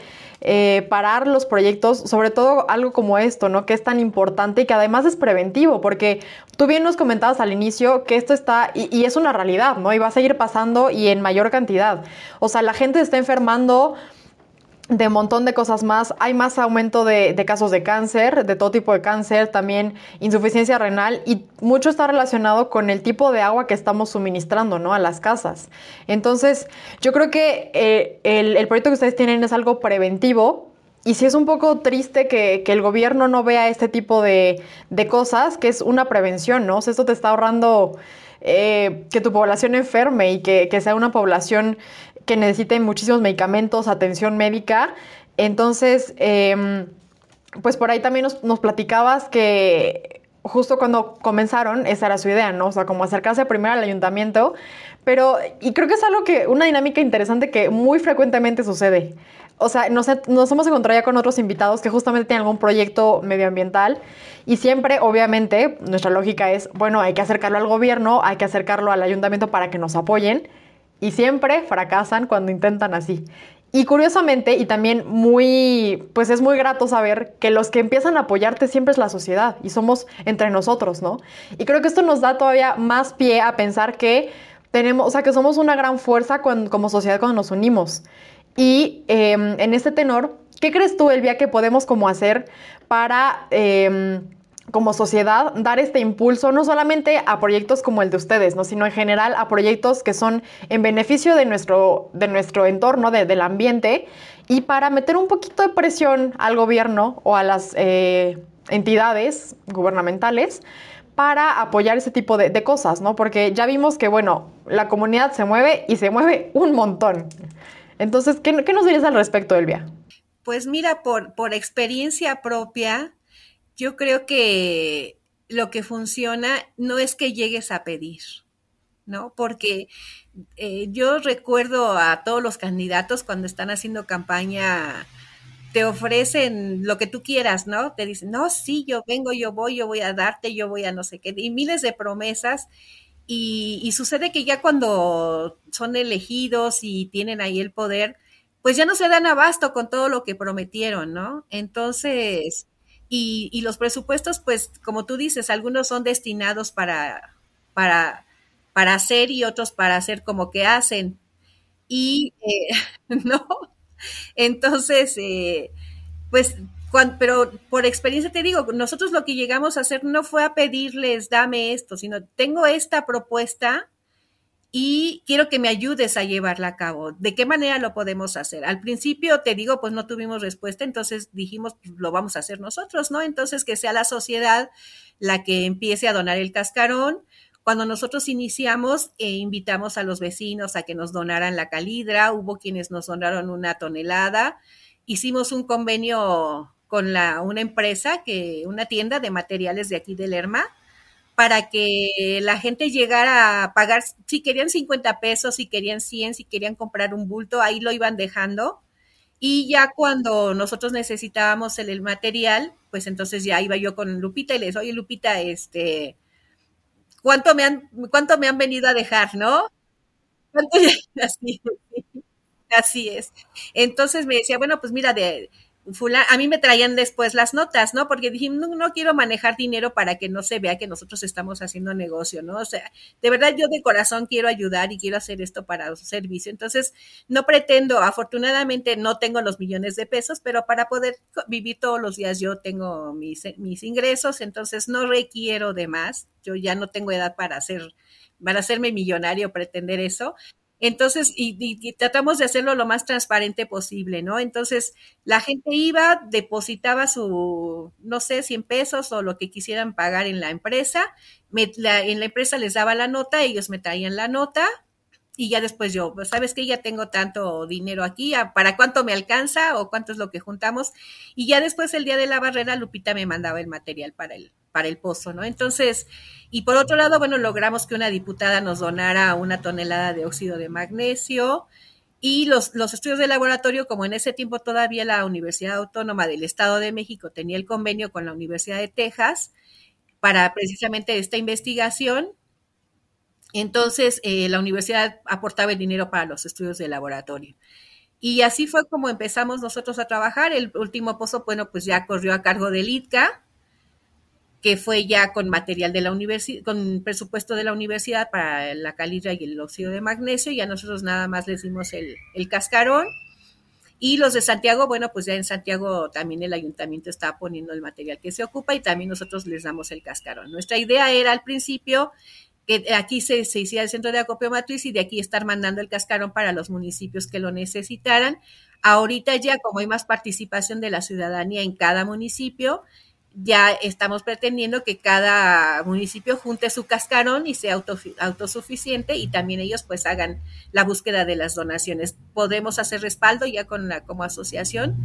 S1: eh, parar los proyectos, sobre todo algo como esto, ¿no? Que es tan importante y que además es preventivo, porque tú bien nos comentabas al inicio que esto está, y, y es una realidad, ¿no? Y va a seguir pasando y en mayor cantidad. O sea, la gente está enfermando de un montón de cosas más. Hay más aumento de, casos de cáncer, de todo tipo de cáncer, también insuficiencia renal y mucho está relacionado con el tipo de agua que estamos suministrando ¿no? a las casas. Entonces, yo creo que eh, el, proyecto que ustedes tienen es algo preventivo. Y sí es un poco triste que, el gobierno no vea este tipo de, cosas, que es una prevención, ¿no? O sea, esto te está ahorrando eh, que tu población enferme y que, que sea una población que necesiten muchísimos medicamentos, atención médica. Entonces, em, pues por ahí también nos, platicabas que justo cuando comenzaron, esa era su idea, ¿no? O sea, como acercarse primero al ayuntamiento, pero, y creo que es algo que, una dinámica interesante que muy frecuentemente sucede. O sea, nos, nos hemos encontrado ya con otros invitados que justamente tienen algún proyecto medioambiental y siempre, obviamente, nuestra lógica es, bueno, hay que acercarlo al gobierno, hay que acercarlo al ayuntamiento para que nos apoyen y siempre fracasan cuando intentan así. Y curiosamente, y también muy, pues es muy grato saber que los que empiezan a apoyarte siempre es la sociedad y somos entre nosotros, ¿no? Y creo que esto nos da todavía más pie a pensar que tenemos, o sea, que somos una gran fuerza como sociedad cuando nos unimos. Y em, en este tenor, ¿qué crees tú, Elvia, que podemos como hacer para... Em, como sociedad dar este impulso no solamente a proyectos como el de ustedes, ¿no? sino en general a proyectos que son en beneficio de nuestro, de nuestro entorno, del ambiente, y para meter un poquito de presión al gobierno o a las eh, entidades gubernamentales para apoyar ese tipo de, cosas, ¿no? Porque ya vimos que, bueno, la comunidad se mueve y se mueve un montón. Entonces, ¿qué, nos dirías al respecto, Elvia?
S2: Pues mira, por, por experiencia propia, yo creo que lo que funciona no es que llegues a pedir, ¿no? Porque eh, yo recuerdo a todos los candidatos cuando están haciendo campaña, te ofrecen lo que tú quieras, ¿no? Te dicen, no, sí, yo vengo, yo voy, yo voy a darte, yo voy a no sé qué, y miles de promesas. Y, y sucede que ya cuando son elegidos y tienen ahí el poder, pues ya no se dan abasto con todo lo que prometieron, ¿no? Entonces, y, los presupuestos, pues, como tú dices, algunos son destinados para, para, para hacer y otros para hacer como que hacen. Y, eh, ¿no? Entonces, eh, pues, pero por experiencia te digo, nosotros lo que llegamos a hacer no fue a pedirles, dame esto, sino tengo esta propuesta y quiero que me ayudes a llevarla a cabo. ¿De qué manera lo podemos hacer? Al principio, te digo, pues no tuvimos respuesta, entonces dijimos, pues, lo vamos a hacer nosotros, ¿no? Entonces, que sea la sociedad la que empiece a donar el cascarón. Cuando nosotros iniciamos, e invitamos a los vecinos a que nos donaran la calidra, hubo quienes nos donaron una tonelada, hicimos un convenio con la, una empresa, que, una tienda de materiales de aquí de Lerma, para que la gente llegara a pagar, si querían 50 pesos, si querían 100, si querían comprar un bulto, ahí lo iban dejando. Y ya cuando nosotros necesitábamos el, material, pues entonces ya iba yo con Lupita y les, oye Lupita, este, ¿cuánto me han, cuánto me han venido a dejar, no? Así, así es. Entonces me decía, bueno, pues mira, de, a mí me traían después las notas, ¿no? Porque dije, no, no, quiero manejar dinero para que no se vea que nosotros estamos haciendo negocio, ¿no? O sea, de verdad yo de corazón quiero ayudar y quiero hacer esto para su servicio. Entonces, no pretendo, afortunadamente no tengo los millones de pesos, pero para poder vivir todos los días yo tengo mis, mis ingresos, entonces no requiero de más. Yo ya no tengo edad para hacer, para hacerme millonario, pretender eso. Entonces, y, tratamos de hacerlo lo más transparente posible, ¿no? Entonces, la gente iba, depositaba su, no sé, 100 pesos o lo que quisieran pagar en la empresa, en la empresa les daba la nota, ellos me traían la nota, y ya después yo, pues sabes que ya tengo tanto dinero aquí, ¿para cuánto me alcanza o cuánto es lo que juntamos? Y ya después el día de la barrera, Lupita me mandaba el material para el, para el pozo, ¿no? Entonces, y por otro lado, bueno, logramos que una diputada nos donara una tonelada de óxido de magnesio y los, los estudios de laboratorio, como en ese tiempo todavía la Universidad Autónoma del Estado de México tenía el convenio con la Universidad de Texas para precisamente esta investigación, entonces, eh, la universidad aportaba el dinero para los estudios de laboratorio. Y así fue como empezamos nosotros a trabajar. El último pozo, bueno, pues ya corrió a cargo del ITCA, que fue ya con material de la universidad, con presupuesto de la universidad para la calidra y el óxido de magnesio. Ya nosotros nada más les dimos el, el cascarón. Y los de Santiago, bueno, pues ya en Santiago también el ayuntamiento está poniendo el material que se ocupa y también nosotros les damos el cascarón. Nuestra idea era al principio que aquí se, se, hiciera el centro de acopio matriz y de aquí estar mandando el cascarón para los municipios que lo necesitaran. Ahorita ya como hay más participación de la ciudadanía en cada municipio, ya estamos pretendiendo que cada municipio junte su cascarón y sea autosuficiente y también ellos pues hagan la búsqueda de las donaciones. Podemos hacer respaldo ya con la como asociación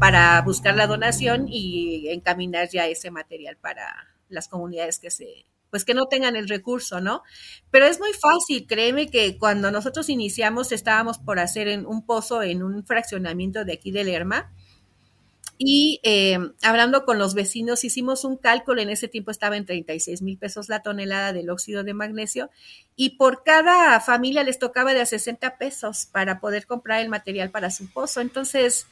S2: para buscar la donación y encaminar ya ese material para las comunidades que se, pues que no tengan el recurso, ¿no? Pero es muy fácil, créeme que cuando nosotros iniciamos estábamos por hacer en un pozo en un fraccionamiento de aquí de Lerma y eh, hablando con los vecinos, hicimos un cálculo, en ese tiempo estaba en 36 mil pesos la tonelada del óxido de magnesio, y por cada familia les tocaba de a 60 pesos para poder comprar el material para su pozo. Entonces,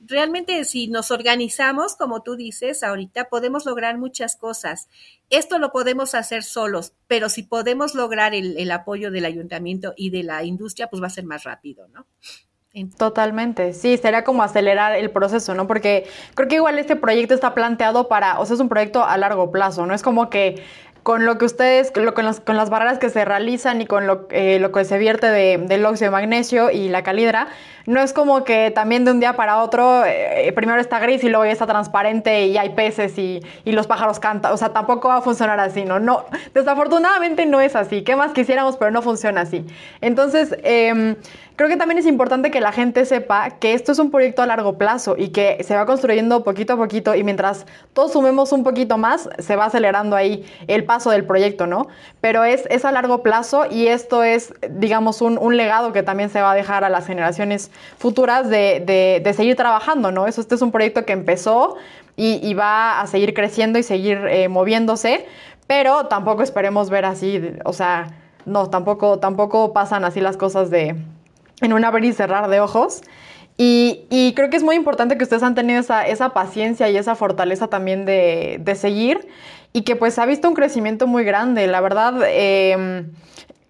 S2: realmente si nos organizamos, como tú dices, ahorita podemos lograr muchas cosas. Esto lo podemos hacer solos, pero si podemos lograr el, el apoyo del ayuntamiento y de la industria, pues va a ser más rápido, ¿no?
S1: Totalmente, sí, sería como acelerar el proceso, ¿no? Porque creo que igual este proyecto está planteado para, o sea, es un proyecto a largo plazo, ¿no? Es como que con lo que ustedes, con, las, con las barreras que se realizan y con lo, eh, lo que se vierte de, del óxido de magnesio y la calidra, no es como que también de un día para otro, eh, primero está gris y luego ya está transparente y hay peces y, y, los pájaros cantan. O sea, tampoco va a funcionar así, ¿no? no desafortunadamente no es así. ¿Qué más quisiéramos? Pero no funciona así. Entonces, eh, Creo que también es importante que la gente sepa que esto es un proyecto a largo plazo y que se va construyendo poquito a poquito y mientras todos sumemos un poquito más, se va acelerando ahí el paso del proyecto, ¿no? Pero es, es a largo plazo y esto es, digamos, un, un, legado que también se va a dejar a las generaciones futuras de, de, de seguir trabajando, ¿no? Eso, este es un proyecto que empezó y, va a seguir creciendo y seguir eh, moviéndose, pero tampoco esperemos ver así, o sea, no, tampoco, tampoco pasan así las cosas de en un abrir y cerrar de ojos. Y, y, creo que es muy importante que ustedes han tenido esa, esa paciencia y esa fortaleza también de, de, seguir y que pues ha visto un crecimiento muy grande. La verdad, eh,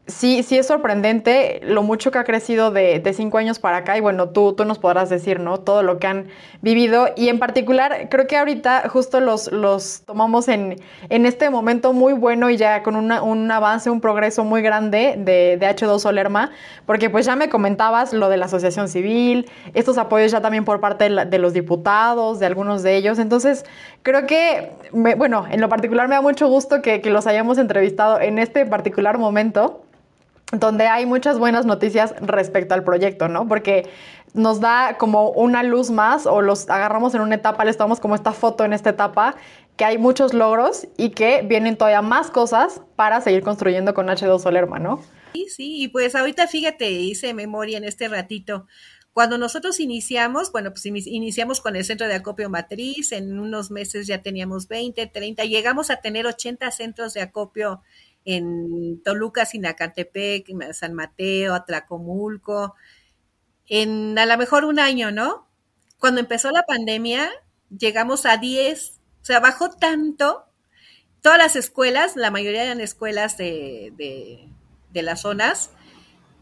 S1: sí, sí es sorprendente lo mucho que ha crecido de, de, cinco años para acá y bueno, tú, tú nos podrás decir, ¿no? Todo lo que han vivido. Y en particular creo que ahorita justo los, los tomamos en, en este momento muy bueno y ya con un avance, un progreso muy grande de, de H2 Solerma, porque pues ya me comentabas lo de la asociación civil, estos apoyos ya también por parte de, la, de los diputados, de algunos de ellos, entonces creo que, me, bueno, en lo particular me da mucho gusto que, que los hayamos entrevistado en este particular momento donde hay muchas buenas noticias respecto al proyecto, ¿no? Porque nos da como una luz más o los agarramos en una etapa, les tomamos como esta foto en esta etapa, que hay muchos logros y que vienen todavía más cosas para seguir construyendo con H2 Solerma, ¿no?
S2: Sí, sí, y pues ahorita fíjate, hice memoria en este ratito. Cuando nosotros iniciamos, bueno, pues iniciamos con el centro de acopio matriz, en unos meses ya teníamos 20, 30, llegamos a tener 80 centros de acopio en Toluca, Sinacantepec, San Mateo, Atlacomulco, en a lo mejor un año, ¿no? Cuando empezó la pandemia, llegamos a 10, o sea, bajó tanto. Todas las escuelas, la mayoría eran escuelas de, de, de las zonas,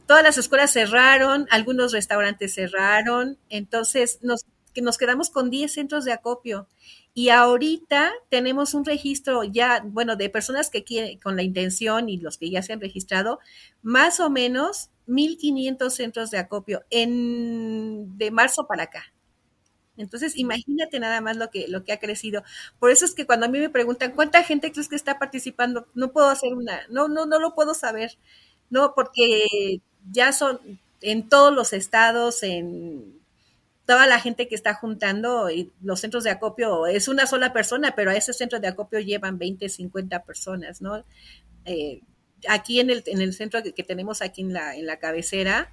S2: todas las escuelas cerraron, algunos restaurantes cerraron, entonces nos, nos quedamos con 10 centros de acopio y ahorita tenemos un registro ya, bueno, de personas que quieren, con la intención y los que ya se han registrado, más o menos 1.500 centros de acopio en, de marzo para acá. Entonces, imagínate nada más lo que, lo que ha crecido. Por eso es que cuando a mí me preguntan, ¿cuánta gente crees que está participando? No puedo hacer una, no, no, no lo puedo saber, no, porque ya son en todos los estados, en toda la gente que está juntando y los centros de acopio es una sola persona, pero a ese centro de acopio llevan 20, 50 personas, ¿no? Eh, aquí en el, en el centro que, tenemos aquí en la, en la cabecera,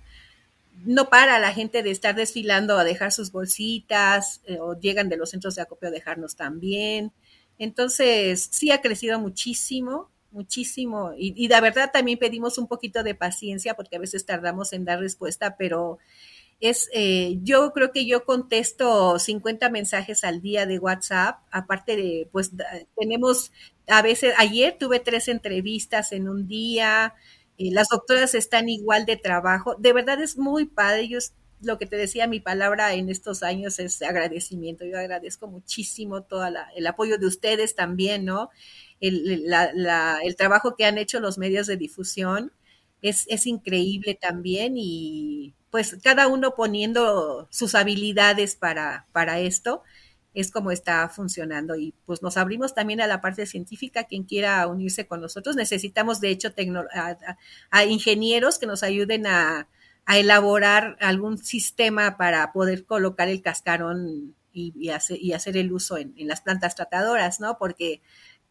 S2: no para la gente de estar desfilando a dejar sus bolsitas eh, o llegan de los centros de acopio a dejarnos también. Entonces, sí ha crecido muchísimo, muchísimo. Y, y la verdad también pedimos un poquito de paciencia porque a veces tardamos en dar respuesta, pero es, eh, yo creo que yo contesto 50 mensajes al día de WhatsApp, aparte de, pues tenemos, a veces, ayer tuve tres entrevistas en un día, eh, las doctoras están igual de trabajo, de verdad es muy padre, yo lo que te decía, mi palabra en estos años es agradecimiento, yo agradezco muchísimo todo el apoyo de ustedes también, ¿no? El, el trabajo que han hecho los medios de difusión es, es increíble también y pues cada uno poniendo sus habilidades para, para esto, es como está funcionando. Y pues nos abrimos también a la parte científica, quien quiera unirse con nosotros. Necesitamos, de hecho, a, ingenieros que nos ayuden a, elaborar algún sistema para poder colocar el cascarón y, y, hacer, el uso en, en, las plantas tratadoras, ¿no? Porque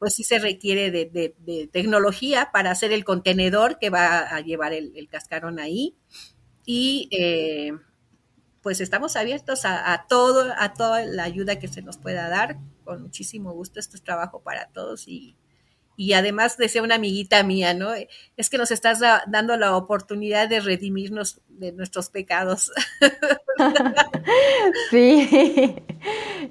S2: pues sí se requiere de, tecnología para hacer el contenedor que va a llevar el, cascarón ahí. Y eh, pues estamos abiertos a, todo, a toda la ayuda que se nos pueda dar. Con muchísimo gusto, esto es trabajo para todos y, y además decía una amiguita mía, ¿no? Es que nos estás dando la oportunidad de redimirnos de nuestros pecados.
S1: Sí,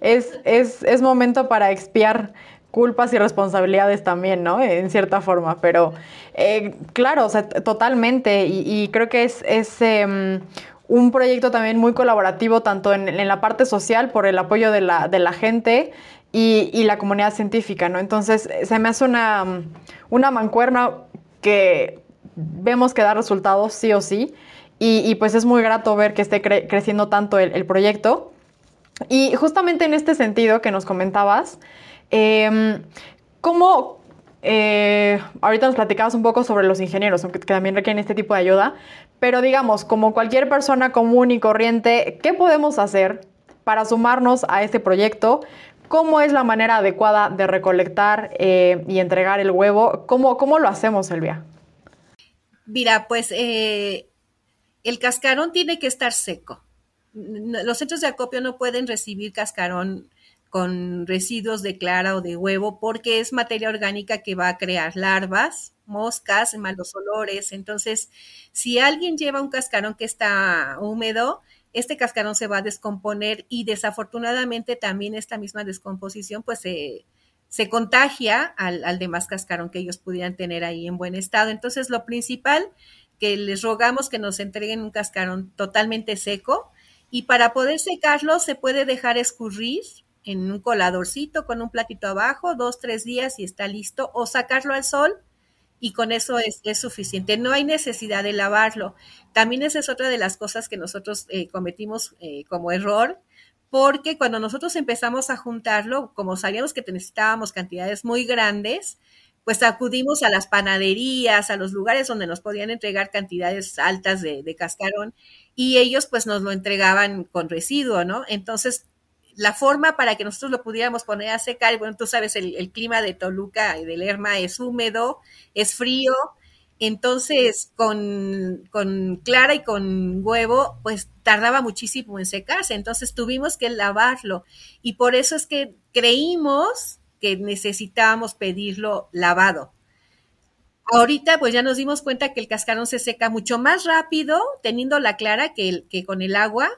S1: es, es, es momento para expiar culpas y responsabilidades también, ¿no? En cierta forma, pero eh, claro, o sea, totalmente, y, creo que es, es em, un proyecto también muy colaborativo, tanto en, la parte social, por el apoyo de la, de la gente, y, la comunidad científica, ¿no? Entonces, se me hace una, una mancuerna que vemos que da resultados sí o sí, y, pues es muy grato ver que esté creciendo tanto el proyecto. Y justamente en este sentido que nos comentabas, Em, ¿Cómo, eh, ahorita nos platicabas un poco sobre los ingenieros, que también requieren este tipo de ayuda, pero digamos, como cualquier persona común y corriente, ¿qué podemos hacer para sumarnos a este proyecto? ¿Cómo es la manera adecuada de recolectar eh, y entregar el huevo? ¿Cómo, cómo lo hacemos, Elvia?
S2: Mira, pues eh, el cascarón tiene que estar seco. Los centros de acopio no pueden recibir cascarón con residuos de clara o de huevo porque es materia orgánica que va a crear larvas, moscas, malos olores. Entonces, si alguien lleva un cascarón que está húmedo, este cascarón se va a descomponer y desafortunadamente también esta misma descomposición pues se, se contagia al, al, demás cascarón que ellos pudieran tener ahí en buen estado. Entonces, lo principal que les rogamos que nos entreguen un cascarón totalmente seco y para poder secarlo se puede dejar escurrir en un coladorcito con un platito abajo, dos, tres días y está listo, o sacarlo al sol y con eso es, suficiente. No hay necesidad de lavarlo. También esa es otra de las cosas que nosotros eh, cometimos eh, como error, porque cuando nosotros empezamos a juntarlo, como sabíamos que necesitábamos cantidades muy grandes, pues acudimos a las panaderías, a los lugares donde nos podían entregar cantidades altas de, de cascarón y ellos pues nos lo entregaban con residuo, ¿no? Entonces la forma para que nosotros lo pudiéramos poner a secar, bueno, tú sabes, el, clima de Toluca y de Lerma es húmedo, es frío, entonces con, con, clara y con huevo, pues tardaba muchísimo en secarse, entonces tuvimos que lavarlo y por eso es que creímos que necesitábamos pedirlo lavado. Ahorita pues ya nos dimos cuenta que el cascarón se seca mucho más rápido teniendo la clara que, el, que con el agua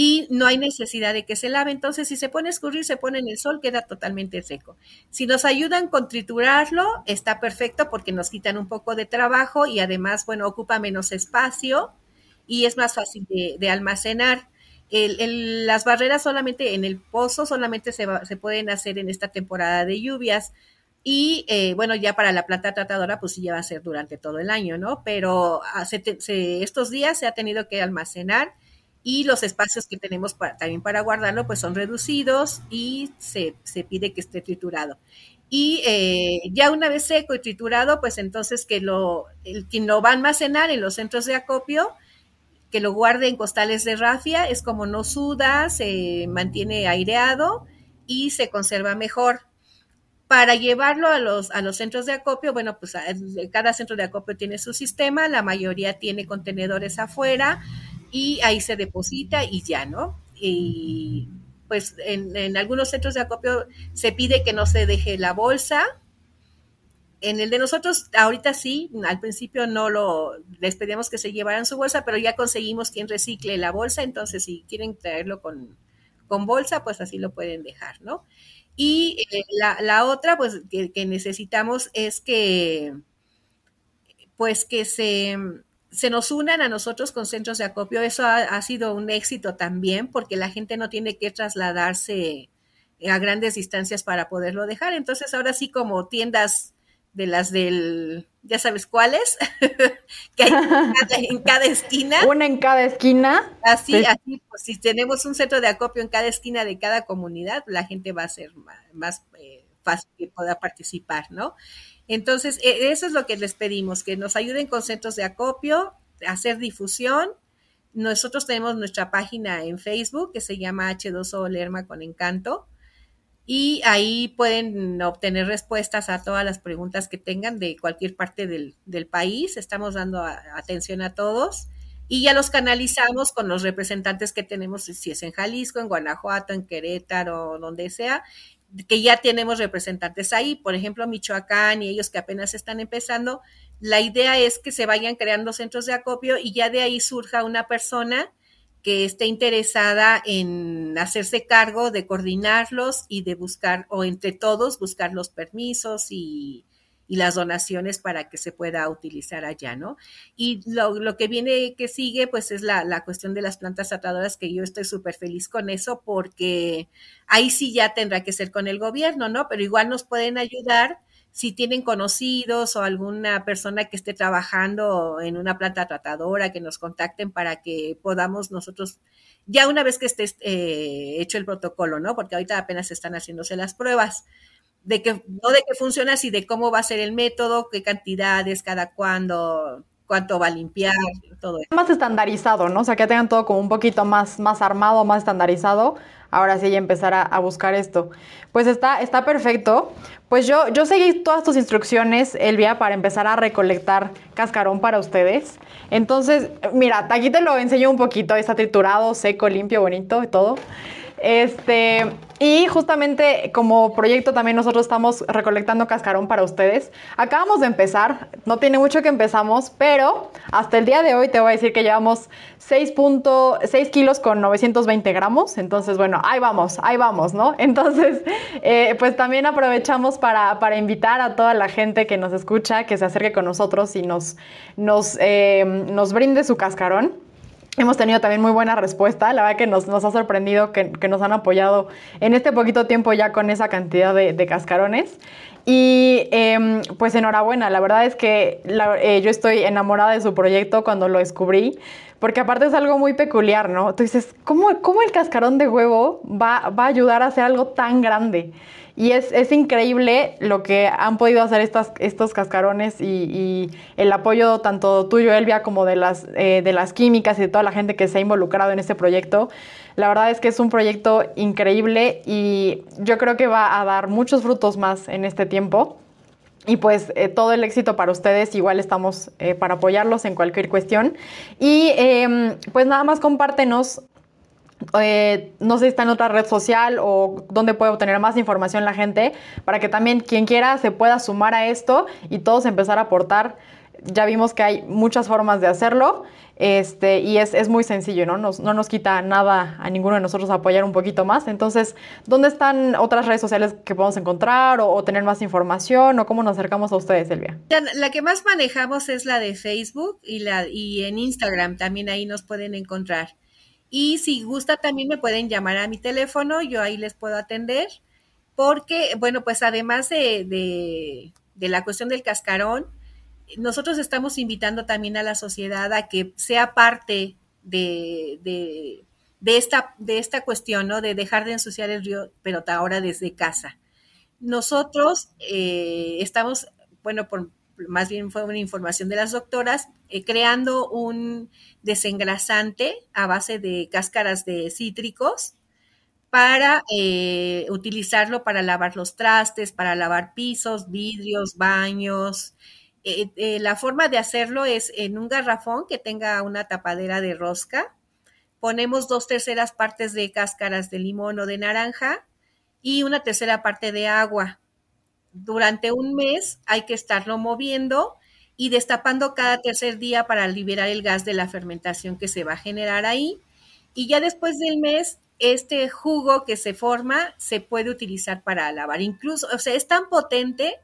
S2: y no hay necesidad de que se lave. Entonces, si se pone a escurrir, se pone en el sol, queda totalmente seco. Si nos ayudan con triturarlo, está perfecto porque nos quitan un poco de trabajo y además, bueno, ocupa menos espacio y es más fácil de, almacenar. las barreras solamente en el pozo solamente se, se, pueden hacer en esta temporada de lluvias. Y eh, bueno, ya para la planta tratadora, pues sí, ya va a ser durante todo el año, ¿no? Pero estos días se ha tenido que almacenar y los espacios que tenemos para, también para guardarlo pues son reducidos y se, pide que esté triturado. Y eh, ya una vez seco y triturado, pues entonces que lo, el, quien lo va a almacenar en los centros de acopio, que lo guarde en costales de rafia, es como no suda, se mantiene aireado y se conserva mejor. Para llevarlo a los, a los centros de acopio, bueno, pues cada centro de acopio tiene su sistema, la mayoría tiene contenedores afuera, y ahí se deposita y ya, ¿no? Y pues en, algunos centros de acopio se pide que no se deje la bolsa. En el de nosotros, ahorita sí, al principio no lo, les pedíamos que se llevaran su bolsa, pero ya conseguimos quien recicle la bolsa, entonces si quieren traerlo con, bolsa, pues así lo pueden dejar, ¿no? Y eh, la, otra, pues, que necesitamos es que, pues, que se, se nos unan a nosotros con centros de acopio. Eso ha, sido un éxito también porque la gente no tiene que trasladarse a grandes distancias para poderlo dejar. Entonces ahora sí como tiendas de las del, ya sabes cuáles, que hay en cada, esquina.
S1: Una en cada esquina.
S2: Así, así, pues si tenemos un centro de acopio en cada esquina de cada comunidad, la gente va a ser más, eh, fácil que pueda participar, ¿no? Entonces, e, eso es lo que les pedimos, que nos ayuden con centros de acopio, hacer difusión. Nosotros tenemos nuestra página en Facebook que se llama H2O Lerma con Encanto. y ahí pueden obtener respuestas a todas las preguntas que tengan de cualquier parte del, país. Estamos dando atención a todos y ya los canalizamos con los representantes que tenemos, si es en Jalisco, en Guanajuato, en Querétaro, donde sea, que ya tenemos representantes ahí, por ejemplo, Michoacán y ellos que apenas están empezando. La idea es que se vayan creando centros de acopio y ya de ahí surja una persona que esté interesada en hacerse cargo de coordinarlos y de buscar, o entre todos, buscar los permisos y, las donaciones para que se pueda utilizar allá, ¿no? Y lo, que viene, que sigue, pues es la, la cuestión de las plantas tratadoras, que yo estoy súper feliz con eso, porque ahí sí ya tendrá que ser con el gobierno, ¿no? Pero igual nos pueden ayudar si tienen conocidos o alguna persona que esté trabajando en una planta tratadora, que nos contacten para que podamos nosotros, ya una vez que esté eh, hecho el protocolo, ¿no? Porque ahorita apenas están haciéndose las pruebas, de que, no de que funciona, sino de cómo va a ser el método, qué cantidades, cada cuándo, cuánto va a limpiar, todo eso.
S1: Más estandarizado, ¿no? O sea, que tengan todo como un poquito más, más armado, más estandarizado ahora sí ya empezar a, buscar esto. Pues está, está perfecto. Pues yo, yo seguí todas tus instrucciones, Elvia, para empezar a recolectar cascarón para ustedes. Entonces, mira, aquí te lo enseño un poquito. Está triturado, seco, limpio, bonito y todo. Este, y justamente como proyecto también nosotros estamos recolectando cascarón para ustedes. Acabamos de empezar, no tiene mucho que empezamos, pero hasta el día de hoy te voy a decir que llevamos 6.6 kilos con 920 gramos. Entonces, bueno, ahí vamos, ahí vamos, ¿no? Entonces, eh, pues también aprovechamos para, para, invitar a toda la gente que nos escucha, que se acerque con nosotros y nos, nos, eh, nos brinde su cascarón. Hemos tenido también muy buena respuesta, la verdad que nos, ha sorprendido que, nos han apoyado en este poquito tiempo ya con esa cantidad de, cascarones. Y em, pues enhorabuena, la verdad es que eh, yo estoy enamorada de su proyecto cuando lo descubrí, porque aparte es algo muy peculiar, ¿no? Tú dices, ¿cómo, el cascarón de huevo va a ayudar a hacer algo tan grande? Y es, increíble lo que han podido hacer estas, estos cascarones y, el apoyo tanto tuyo, Elvia, como de las, eh, de las químicas y de toda la gente que se ha involucrado en este proyecto. La verdad es que es un proyecto increíble y yo creo que va a dar muchos frutos más en este tiempo. Y pues eh, todo el éxito para ustedes, igual estamos eh, para apoyarlos en cualquier cuestión. Y em, pues nada más compártenos eh, no sé si está en otra red social o dónde puede obtener más información la gente, para que también quien quiera se pueda sumar a esto y todos empezar a aportar. Ya vimos que hay muchas formas de hacerlo este, y es, muy sencillo, ¿no? Nos, no nos quita nada a ninguno de nosotros apoyar un poquito más. Entonces, ¿dónde están otras redes sociales que podemos encontrar o, tener más información o cómo nos acercamos a ustedes, Silvia?
S2: La, que más manejamos es la de Facebook y, la, y en Instagram también ahí nos pueden encontrar. Y si gusta también me pueden llamar a mi teléfono, yo ahí les puedo atender, porque, bueno, pues además de, la cuestión del cascarón, nosotros estamos invitando también a la sociedad a que sea parte de, de, esta, de esta cuestión, ¿no? De dejar de ensuciar el río, pero ahora desde casa. Nosotros eh, estamos, bueno, por, más bien fue una información de las doctoras, eh, creando un desengrasante a base de cáscaras de cítricos para eh, utilizarlo para lavar los trastes, para lavar pisos, vidrios, baños. Eh, la forma de hacerlo es en un garrafón que tenga una tapadera de rosca. Ponemos dos terceras partes de cáscaras de limón o de naranja y una tercera parte de agua durante un mes hay que estarlo moviendo y destapando cada tercer día para liberar el gas de la fermentación que se va a generar ahí. Y ya después del mes, este jugo que se forma se puede utilizar para lavar. Incluso, o sea, es tan potente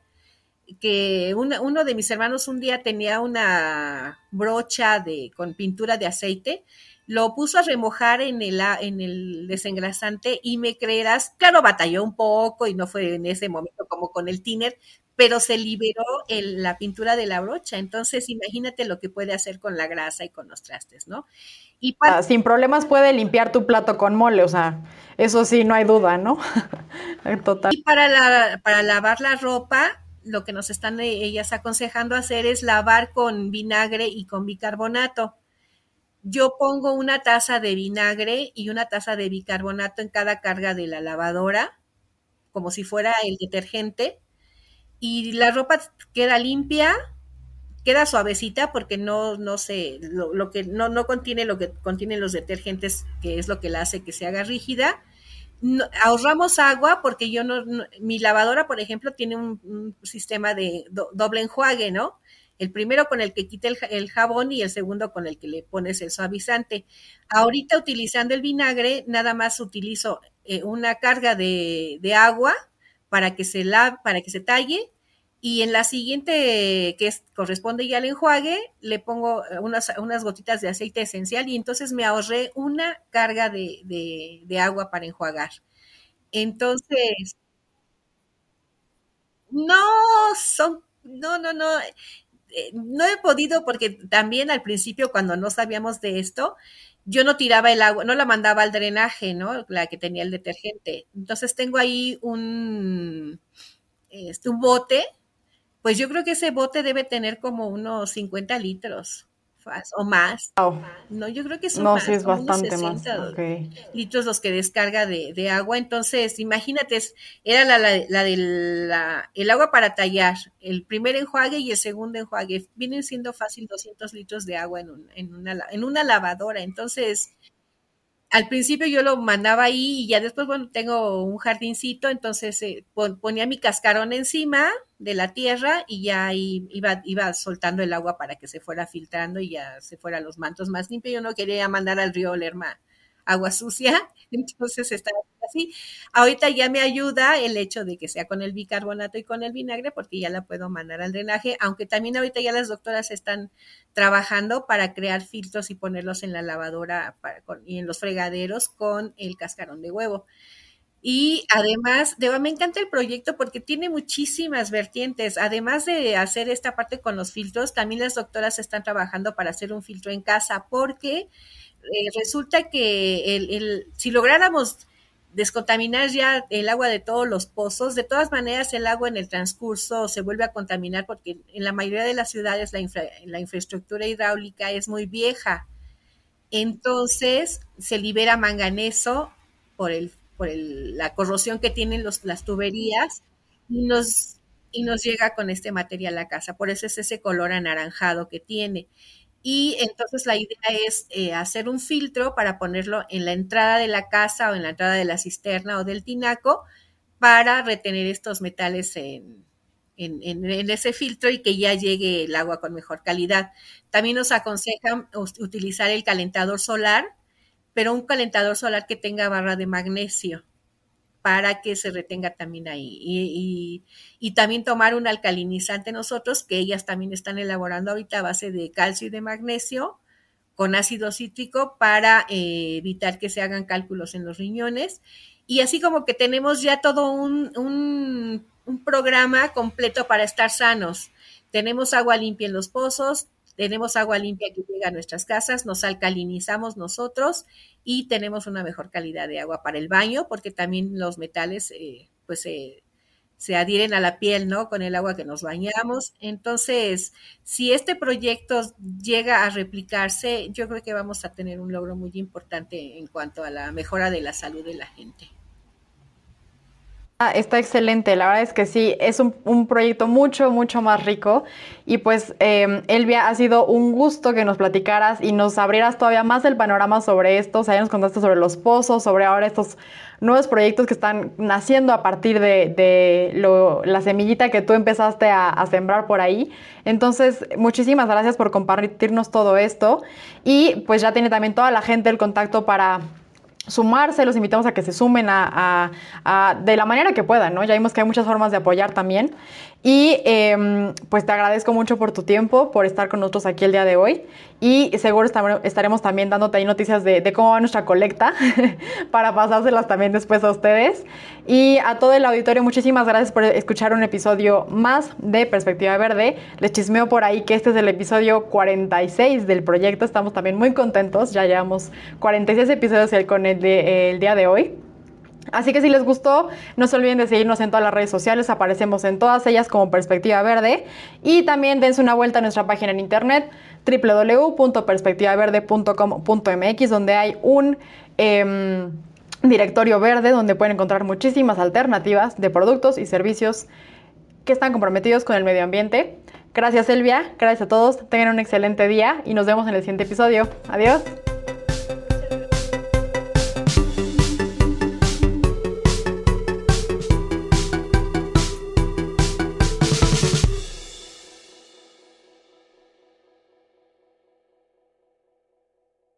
S2: que uno de mis hermanos un día tenía una brocha de, con pintura de aceite lo puso a remojar en el, en el desengrasante y me creerás, claro, batalló un poco y no fue en ese momento como con el tiner, pero se liberó la pintura de la brocha. Entonces, imagínate lo que puede hacer con la grasa y con los trastes, ¿no?
S1: Y Sin problemas puede limpiar tu plato con mole, o sea, eso sí, no hay duda, ¿no?
S2: Total. Y para, la, para lavar la ropa, lo que nos están eh, ellas aconsejando hacer es lavar con vinagre y con bicarbonato yo pongo una taza de vinagre y una taza de bicarbonato en cada carga de la lavadora como si fuera el detergente, y la ropa queda limpia, queda suavecita porque no, no sé, lo, que no, no, contiene lo que contienen los detergentes, que es lo que la hace que se haga rígida. ahorramos agua porque yo no, mi lavadora, por ejemplo, tiene un, sistema de doble enjuague, ¿no? El primero con el que quita el, jabón y el segundo con el que le pones el suavizante. Ahorita utilizando el vinagre, nada más utilizo eh, una carga de, de agua para que se la, para que se talle y en la siguiente, que corresponde ya al enjuague, le pongo eh, unas, gotitas de aceite esencial y entonces me ahorré una carga de, agua para enjuagar. Entonces, no, son, no, no, no, eh, no he podido porque también al principio cuando no sabíamos de esto, yo no tiraba el agua, no la mandaba al drenaje, ¿no? La que tenía el detergente. Entonces tengo ahí un, este, un bote pues yo creo que ese bote debe tener como unos 50 litros o más. No, yo creo que son
S1: no, sí es bastante más.
S2: litros los que descarga de, agua. Entonces, imagínate, era la, la, del el agua para tallar, el primer enjuague y el segundo enjuague. Vienen siendo fácil 200 litros de agua en, en, una, en una lavadora. Entonces, al principio yo lo mandaba ahí y ya después, bueno, tengo un jardincito, entonces eh, ponía mi cascarón encima de la tierra y ya ahí iba, iba soltando el agua para que se fuera filtrando y ya se fueran los mantos más limpios. Yo no quería mandar al río Lerma agua sucia, entonces está así. Ahorita ya me ayuda el hecho de que sea con el bicarbonato y con el vinagre, porque ya la puedo mandar al drenaje, aunque también ahorita ya las doctoras están trabajando para crear filtros y ponerlos en la lavadora y en los fregaderos con el cascarón de huevo. Y además, de, me encanta el proyecto porque tiene muchísimas vertientes. Además de hacer esta parte con los filtros, también las doctoras están trabajando para hacer un filtro en casa porque eh, resulta que el, si lográramos descontaminar ya el agua de todos los pozos, de todas maneras el agua en el transcurso se vuelve a contaminar porque en la mayoría de las ciudades la, la infraestructura hidráulica es muy vieja. Entonces se libera manganeso por, el, por la corrosión que tienen los, las tuberías y nos, y nos llega con este material a casa. Por eso es ese color anaranjado que tiene. Y entonces la idea es eh, hacer un filtro para ponerlo en la entrada de la casa o en la entrada de la cisterna o del tinaco para retener estos metales en, ese filtro y que ya llegue el agua con mejor calidad. También nos aconsejan utilizar el calentador solar, pero un calentador solar que tenga barra de magnesio para que se retenga también ahí. Y, también tomar un alcalinizante nosotros, que ellas también están elaborando ahorita a base de calcio y de magnesio con ácido cítrico para eh, evitar que se hagan cálculos en los riñones. Y así como que tenemos ya todo un, un programa completo para estar sanos. Tenemos agua limpia en los pozos, tenemos agua limpia que llega a nuestras casas, nos alcalinizamos nosotros y tenemos una mejor calidad de agua para el baño, porque también los metales eh, pues se adhieren a la piel, ¿no? Con el agua que nos bañamos. Entonces, si este proyecto llega a replicarse, yo creo que vamos a tener un logro muy importante en cuanto a la mejora de la salud de la gente.
S1: Ah, está excelente, la verdad es que sí, es un, proyecto mucho, mucho más rico. Y pues eh, Elvia, ha sido un gusto que nos platicaras y nos abrieras todavía más el panorama sobre esto, o sea, ya nos contaste sobre los pozos, sobre ahora estos nuevos proyectos que están naciendo a partir de, la semillita que tú empezaste a sembrar por ahí. Entonces, muchísimas gracias por compartirnos todo esto. Y pues ya tiene también toda la gente el contacto para sumarse, los invitamos a que se sumen a, de la manera que puedan, ¿no? Ya vimos que hay muchas formas de apoyar también. Y em, pues te agradezco mucho por tu tiempo, por estar con nosotros aquí el día de hoy. Y seguro estaremos también dándote ahí noticias de, cómo va nuestra colecta para pasárselas también después a ustedes. Y a todo el auditorio, muchísimas gracias por escuchar un episodio más de Perspectiva Verde. Les chismeo por ahí que este es el episodio 46 del proyecto. Estamos también muy contentos. Ya llevamos 46 episodios con el, de, el día de hoy. Así que si les gustó, no se olviden de seguirnos en todas las redes sociales, aparecemos en todas ellas como Perspectiva Verde y también dense una vuelta a nuestra página en internet www.perspectivaverde.com.mx donde hay un... Em, directorio verde donde pueden encontrar muchísimas alternativas de productos y servicios que están comprometidos con el medio ambiente. Gracias Elvia, gracias a todos, tengan un excelente día y nos vemos en el siguiente episodio. Adiós.